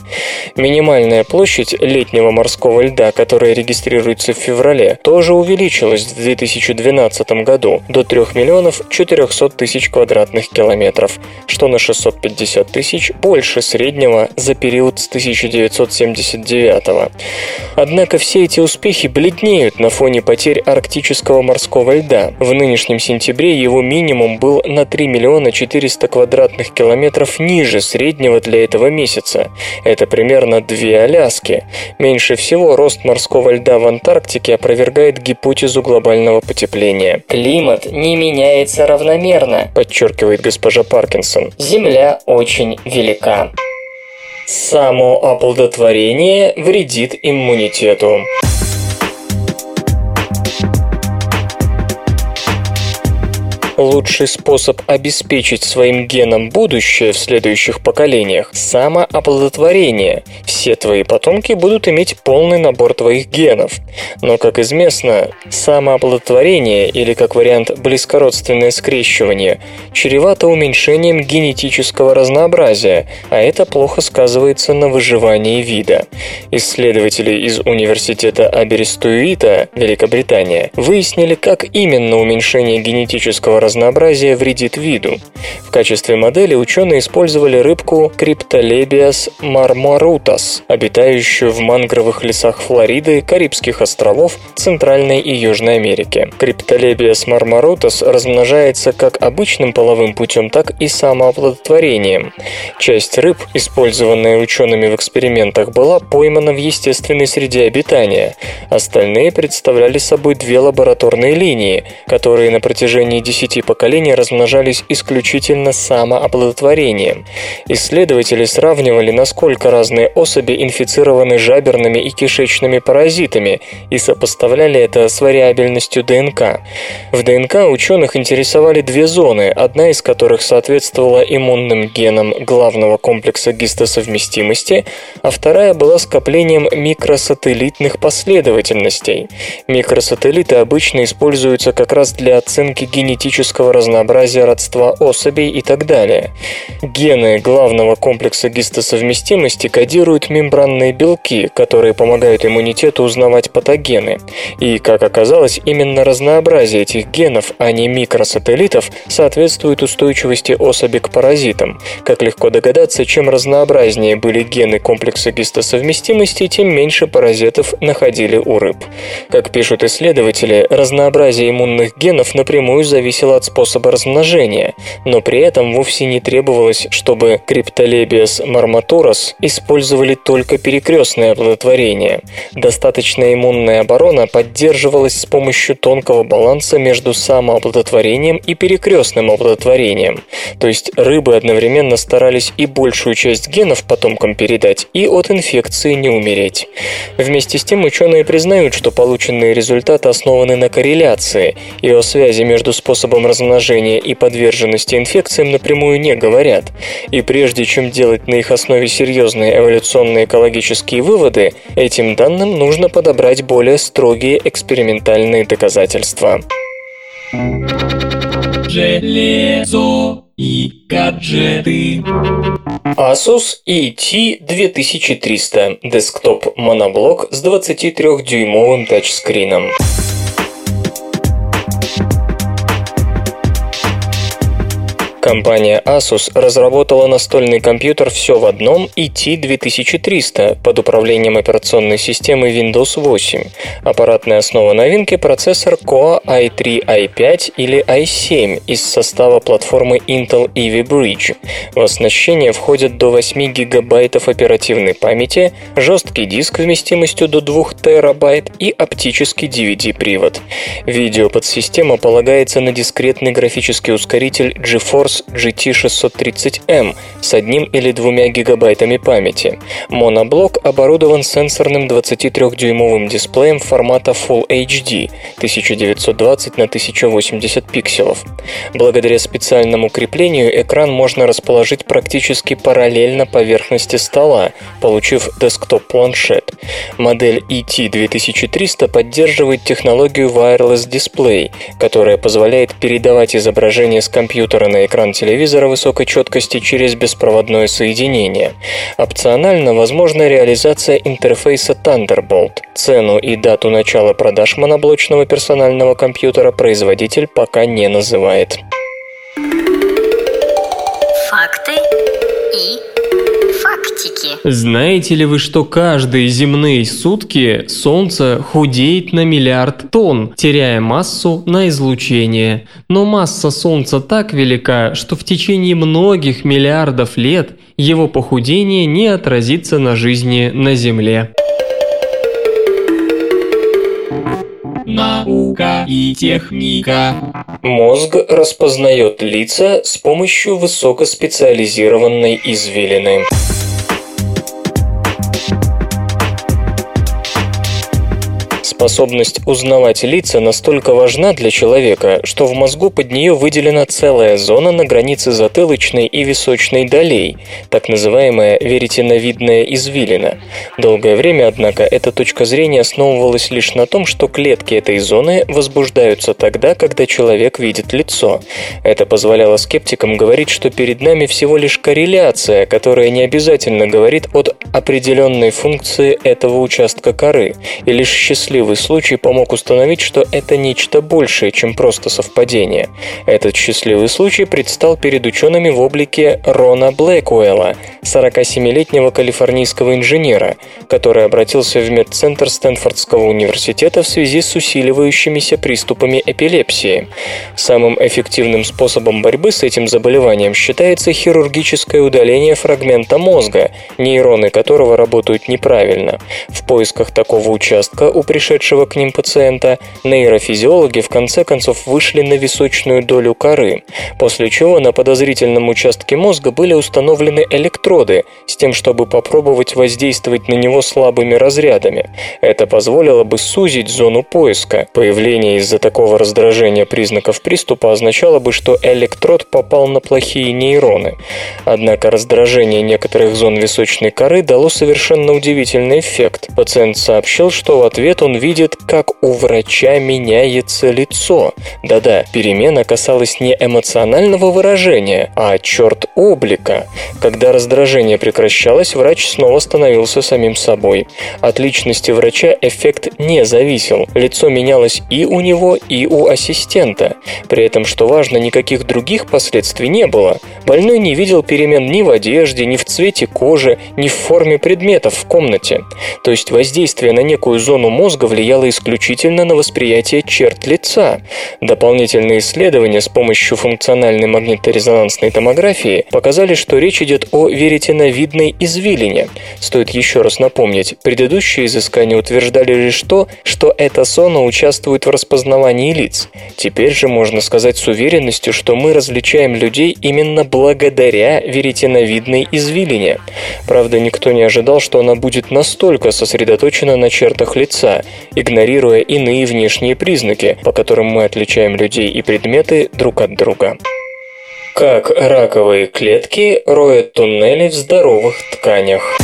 Speaker 3: Минимальная площадь летнего морского льда, которая регистрируется в феврале, тоже увеличилась в 2012 году до 3 миллионов 400 тысяч квадратных километров, что на 650 тысяч больше среднего за период с 1979 Однако все эти успехи бледнеют на фоне потерь арктического морского льда. В нынешнем сентябре его минимум был на 3 миллиона 400 квадратных километров ниже среднего для этого месяца. Это примерно две Аляски. Меньше всего рост морского льда в Антарктике опровергает гипотезу глобального потепления.
Speaker 4: Климат не меняется равномерно,
Speaker 3: подчеркивает госпожа Паркинсон.
Speaker 4: Земля очень велика.
Speaker 3: Самооплодотворение вредит иммунитету. Лучший способ обеспечить своим генам будущее в следующих поколениях – самооплодотворение. Все твои потомки будут иметь полный набор твоих генов. Но, как известно, самооплодотворение, или как вариант близкородственное скрещивание, чревато уменьшением генетического разнообразия, а это плохо сказывается на выживании вида. Исследователи из Университета Аберестуита, Великобритания, выяснили, как именно уменьшение генетического разнообразия разнообразия вредит виду. В качестве модели ученые использовали рыбку Cryptolebias marmorutas, обитающую в мангровых лесах Флориды, Карибских островов, Центральной и Южной Америки. Cryptolebias marmorutas размножается как обычным половым путем, так и самооплодотворением. Часть рыб, использованная учеными в экспериментах, была поймана в естественной среде обитания. Остальные представляли собой две лабораторные линии, которые на протяжении 10 третьи поколения размножались исключительно самооплодотворением. Исследователи сравнивали, насколько разные особи инфицированы жаберными и кишечными паразитами и сопоставляли это с вариабельностью ДНК. В ДНК ученых интересовали две зоны, одна из которых соответствовала иммунным генам главного комплекса гистосовместимости, а вторая была скоплением микросателлитных последовательностей. Микросателлиты обычно используются как раз для оценки генетического генетического разнообразия родства особей и так далее. Гены главного комплекса гистосовместимости кодируют мембранные белки, которые помогают иммунитету узнавать патогены. И, как оказалось, именно разнообразие этих генов, а не микросателлитов, соответствует устойчивости особи к паразитам. Как легко догадаться, чем разнообразнее были гены комплекса гистосовместимости, тем меньше паразитов находили у рыб. Как пишут исследователи, разнообразие иммунных генов напрямую зависело от способа размножения, но при этом вовсе не требовалось, чтобы Cryptolebias marmaturas использовали только перекрестное оплодотворение. Достаточная иммунная оборона поддерживалась с помощью тонкого баланса между самооплодотворением и перекрестным оплодотворением. То есть рыбы одновременно старались и большую часть генов потомкам передать, и от инфекции не умереть. Вместе с тем ученые признают, что полученные результаты основаны на корреляции и о связи между способом размножения и подверженности инфекциям напрямую не говорят. И прежде чем делать на их основе серьезные эволюционные экологические выводы, этим данным нужно подобрать более строгие экспериментальные доказательства.
Speaker 2: Железо и гаджеты.
Speaker 3: Asus ET2300 десктоп моноблок с 23-дюймовым тачскрином. Компания Asus разработала настольный компьютер все в одном ET2300 под управлением операционной системы Windows 8. Аппаратная основа новинки – процессор Core i3, i5 или i7 из состава платформы Intel Ivy Bridge. В оснащение входят до 8 гигабайтов оперативной памяти, жесткий диск вместимостью до 2 терабайт и оптический DVD-привод. Видеоподсистема полагается на дискретный графический ускоритель GeForce GeForce GT630M с одним или двумя гигабайтами памяти. Моноблок оборудован сенсорным 23-дюймовым дисплеем формата Full HD 1920 на 1080 пикселов. Благодаря специальному креплению экран можно расположить практически параллельно поверхности стола, получив десктоп-планшет. Модель ET2300 поддерживает технологию Wireless Display, которая позволяет передавать изображение с компьютера на экран экран телевизора высокой четкости через беспроводное соединение. Опционально возможна реализация интерфейса Thunderbolt. Цену и дату начала продаж моноблочного персонального компьютера производитель пока не называет.
Speaker 5: Знаете ли вы, что каждые земные сутки Солнце худеет на миллиард тонн, теряя массу на излучение. Но масса Солнца так велика, что в течение многих миллиардов лет его похудение не отразится на жизни на Земле.
Speaker 2: Наука и техника.
Speaker 3: Мозг распознает лица с помощью высокоспециализированной извилины. Способность узнавать лица настолько важна для человека, что в мозгу под нее выделена целая зона на границе затылочной и височной долей, так называемая веретеновидная извилина. Долгое время, однако, эта точка зрения основывалась лишь на том, что клетки этой зоны возбуждаются тогда, когда человек видит лицо. Это позволяло скептикам говорить, что перед нами всего лишь корреляция, которая не обязательно говорит от определенной функции этого участка коры, и лишь счастливый счастливый случай помог установить, что это нечто большее, чем просто совпадение. Этот счастливый случай предстал перед учеными в облике Рона Блэкуэлла, 47-летнего калифорнийского инженера, который обратился в медцентр Стэнфордского университета в связи с усиливающимися приступами эпилепсии. Самым эффективным способом борьбы с этим заболеванием считается хирургическое удаление фрагмента мозга, нейроны которого работают неправильно. В поисках такого участка у пришедших пришедшего к ним пациента, нейрофизиологи в конце концов вышли на височную долю коры, после чего на подозрительном участке мозга были установлены электроды с тем, чтобы попробовать воздействовать на него слабыми разрядами. Это позволило бы сузить зону поиска. Появление из-за такого раздражения признаков приступа означало бы, что электрод попал на плохие нейроны. Однако раздражение некоторых зон височной коры дало совершенно удивительный эффект. Пациент сообщил, что в ответ он видел видит, как у врача меняется лицо. Да-да, перемена касалась не эмоционального выражения, а черт облика. Когда раздражение прекращалось, врач снова становился самим собой. От личности врача эффект не зависел. Лицо менялось и у него, и у ассистента. При этом, что важно, никаких других последствий не было. Больной не видел перемен ни в одежде, ни в цвете кожи, ни в форме предметов в комнате. То есть воздействие на некую зону мозга влияет влияло исключительно на восприятие черт лица. Дополнительные исследования с помощью функциональной магниторезонансной томографии показали, что речь идет о веретеновидной извилине. Стоит еще раз напомнить, предыдущие изыскания утверждали лишь то, что эта зона участвует в распознавании лиц. Теперь же можно сказать с уверенностью, что мы различаем людей именно благодаря веретеновидной извилине. Правда, никто не ожидал, что она будет настолько сосредоточена на чертах лица игнорируя иные внешние признаки, по которым мы отличаем людей и предметы друг от друга. Как раковые клетки роют туннели в здоровых тканях.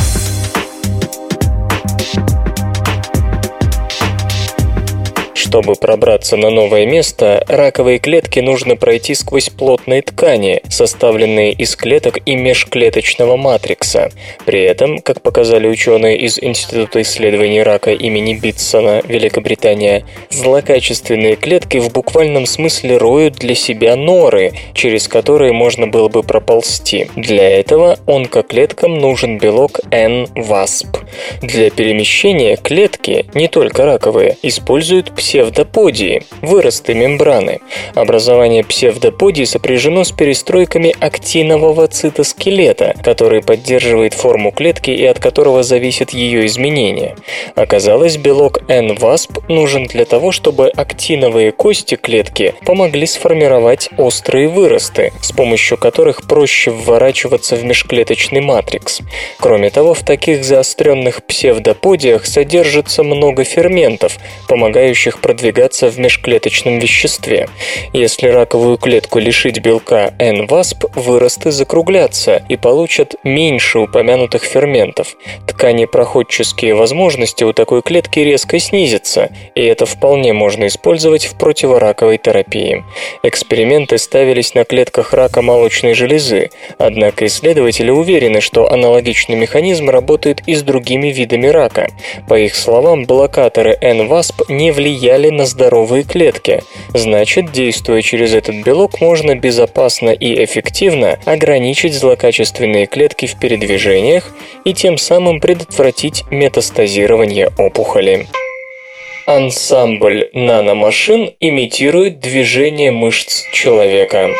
Speaker 3: Чтобы пробраться на новое место, раковые клетки нужно пройти сквозь плотные ткани, составленные из клеток и межклеточного матрикса. При этом, как показали ученые из Института исследований рака имени Битсона, Великобритания, злокачественные клетки в буквальном смысле роют для себя норы, через которые можно было бы проползти. Для этого онкоклеткам нужен белок N-VASP. Для перемещения клетки, не только раковые, используют псевдоподии, выросты мембраны. Образование псевдоподий сопряжено с перестройками актинового цитоскелета, который поддерживает форму клетки и от которого зависит ее изменение. Оказалось, белок N-VASP нужен для того, чтобы актиновые кости клетки помогли сформировать острые выросты, с помощью которых проще вворачиваться в межклеточный матрикс. Кроме того, в таких заостренных псевдоподиях содержится много ферментов, помогающих продвигаться в межклеточном веществе. Если раковую клетку лишить белка N-VASP, выросты закруглятся и получат меньше упомянутых ферментов. Тканепроходческие возможности у такой клетки резко снизятся, и это вполне можно использовать в противораковой терапии. Эксперименты ставились на клетках рака молочной железы, однако исследователи уверены, что аналогичный механизм работает и с другими видами рака. По их словам, блокаторы NVASP не влияли на здоровые клетки. Значит, действуя через этот белок, можно безопасно и эффективно ограничить злокачественные клетки в передвижениях и тем самым предотвратить метастазирование опухоли. Ансамбль наномашин имитирует движение мышц человека.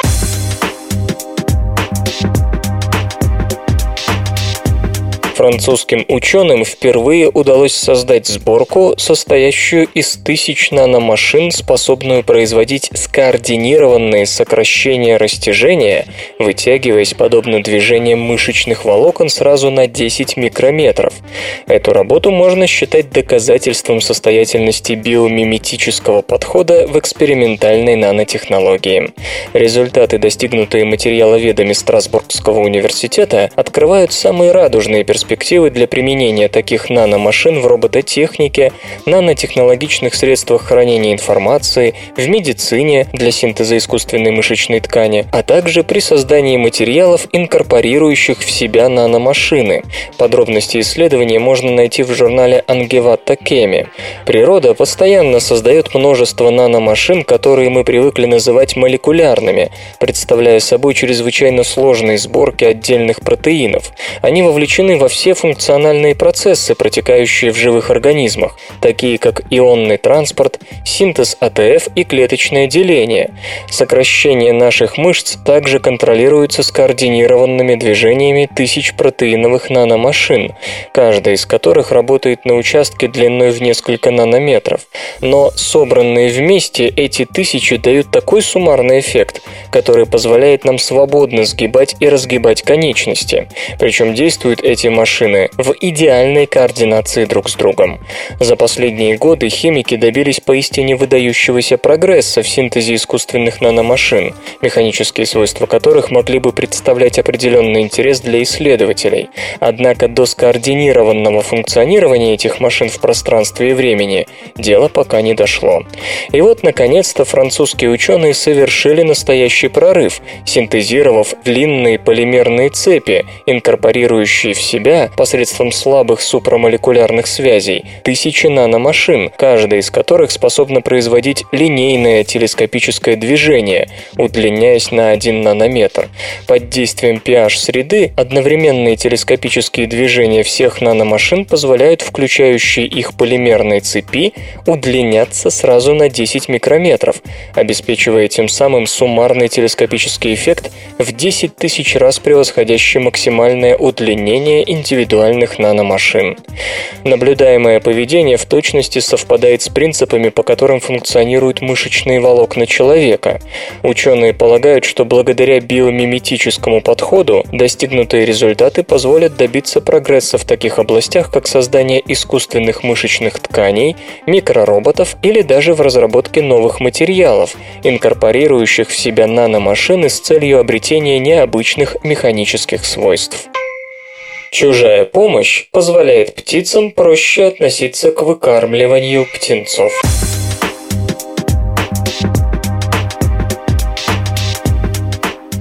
Speaker 3: Французским ученым впервые удалось создать сборку, состоящую из тысяч наномашин, способную производить скоординированные сокращения растяжения, вытягиваясь подобно движениям мышечных волокон сразу на 10 микрометров. Эту работу можно считать доказательством состоятельности биомиметического подхода в экспериментальной нанотехнологии. Результаты, достигнутые материаловедами Страсбургского университета, открывают самые радужные перспективы перспективы для применения таких наномашин в робототехнике, нанотехнологичных средствах хранения информации, в медицине для синтеза искусственной мышечной ткани, а также при создании материалов, инкорпорирующих в себя наномашины. Подробности исследования можно найти в журнале Ангеватта Кеми. Природа постоянно создает множество наномашин, которые мы привыкли называть молекулярными, представляя собой чрезвычайно сложные сборки отдельных протеинов. Они вовлечены во все функциональные процессы, протекающие в живых организмах, такие как ионный транспорт, синтез АТФ и клеточное деление. Сокращение наших мышц также контролируется скоординированными движениями тысяч протеиновых наномашин, каждая из которых работает на участке длиной в несколько нанометров. Но собранные вместе эти тысячи дают такой суммарный эффект, который позволяет нам свободно сгибать и разгибать конечности. Причем действуют эти машины машины в идеальной координации друг с другом. За последние годы химики добились поистине выдающегося прогресса в синтезе искусственных наномашин, механические свойства которых могли бы представлять определенный интерес для исследователей. Однако до скоординированного функционирования этих машин в пространстве и времени дело пока не дошло. И вот, наконец-то, французские ученые совершили настоящий прорыв, синтезировав длинные полимерные цепи, инкорпорирующие в себя посредством слабых супрамолекулярных связей тысячи наномашин, каждая из которых способна производить линейное телескопическое движение, удлиняясь на 1 нанометр. Под действием pH-среды одновременные телескопические движения всех наномашин позволяют включающие их полимерные цепи удлиняться сразу на 10 микрометров, обеспечивая тем самым суммарный телескопический эффект в 10 тысяч раз превосходящий максимальное удлинение индивидуальных наномашин. Наблюдаемое поведение в точности совпадает с принципами, по которым функционируют мышечные волокна человека. Ученые полагают, что благодаря биомиметическому подходу достигнутые результаты позволят добиться прогресса в таких областях, как создание искусственных мышечных тканей, микророботов или даже в разработке новых материалов, инкорпорирующих в себя наномашины с целью обретения необычных механических свойств. Чужая помощь позволяет птицам проще относиться к выкармливанию птенцов.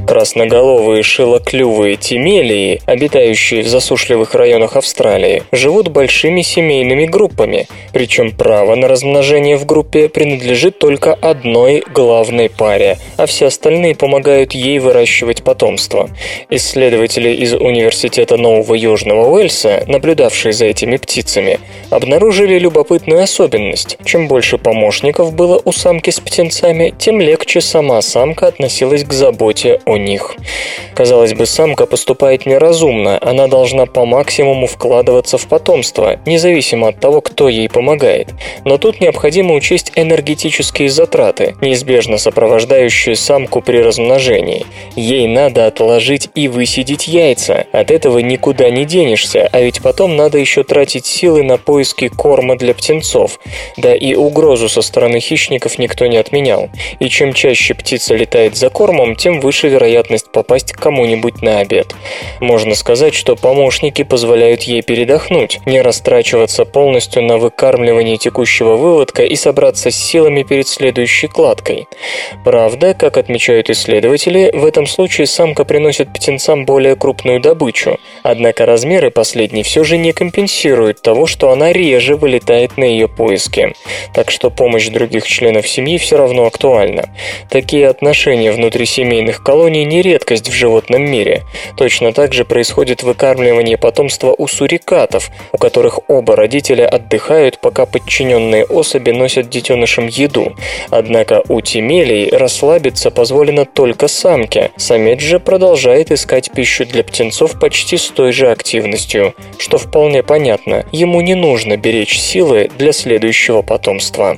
Speaker 3: Красноголовые шилоклювые тимелии, обитающие в засушливых районах Австралии, живут большими семейными группами, причем право на размножение в группе принадлежит только одной главной паре, а все остальные помогают ей выращивать потомство. Исследователи из Университета Нового Южного Уэльса, наблюдавшие за этими птицами, обнаружили любопытную особенность. Чем больше помощников было у самки с птенцами, тем легче сама самка относилась к заботе о них. Казалось бы, самка поступает неразумно, она должна по максимуму вкладываться в потомство, независимо от того, кто ей помогает. Но тут необходимо учесть энергетические затраты, неизбежно сопровождающие самку при размножении. Ей надо отложить и высидеть яйца. От этого никуда не денешься, а ведь потом надо еще тратить силы на поиски корма для птенцов. Да и угрозу со стороны хищников никто не отменял. И чем чаще птица летает за кормом, тем выше вероятность попасть к кому-нибудь на обед. Можно сказать, что помощники позволяют ей передохнуть, не растрачиваться полностью на выкармливание текущего выводка и собраться с силами перед следующей кладкой. Правда, как отмечают исследователи, в этом случае самка приносит птенцам более крупную добычу, однако размеры последней все же не компенсируют того, что она реже вылетает на ее поиски. Так что помощь других членов семьи все равно актуальна. Такие отношения внутри семейных колоний не редкость в животном мире. Точно так же происходит выкармливание потомства у сурикатов, у которых оба родителя отдыхают, пока подчиненные особи носят детенышам еду. Однако у тимелей расслабиться позволено только самке. Самец же продолжает искать пищу для птенцов почти с той же активностью, что вполне понятно. Ему не нужно беречь силы для следующего потомства.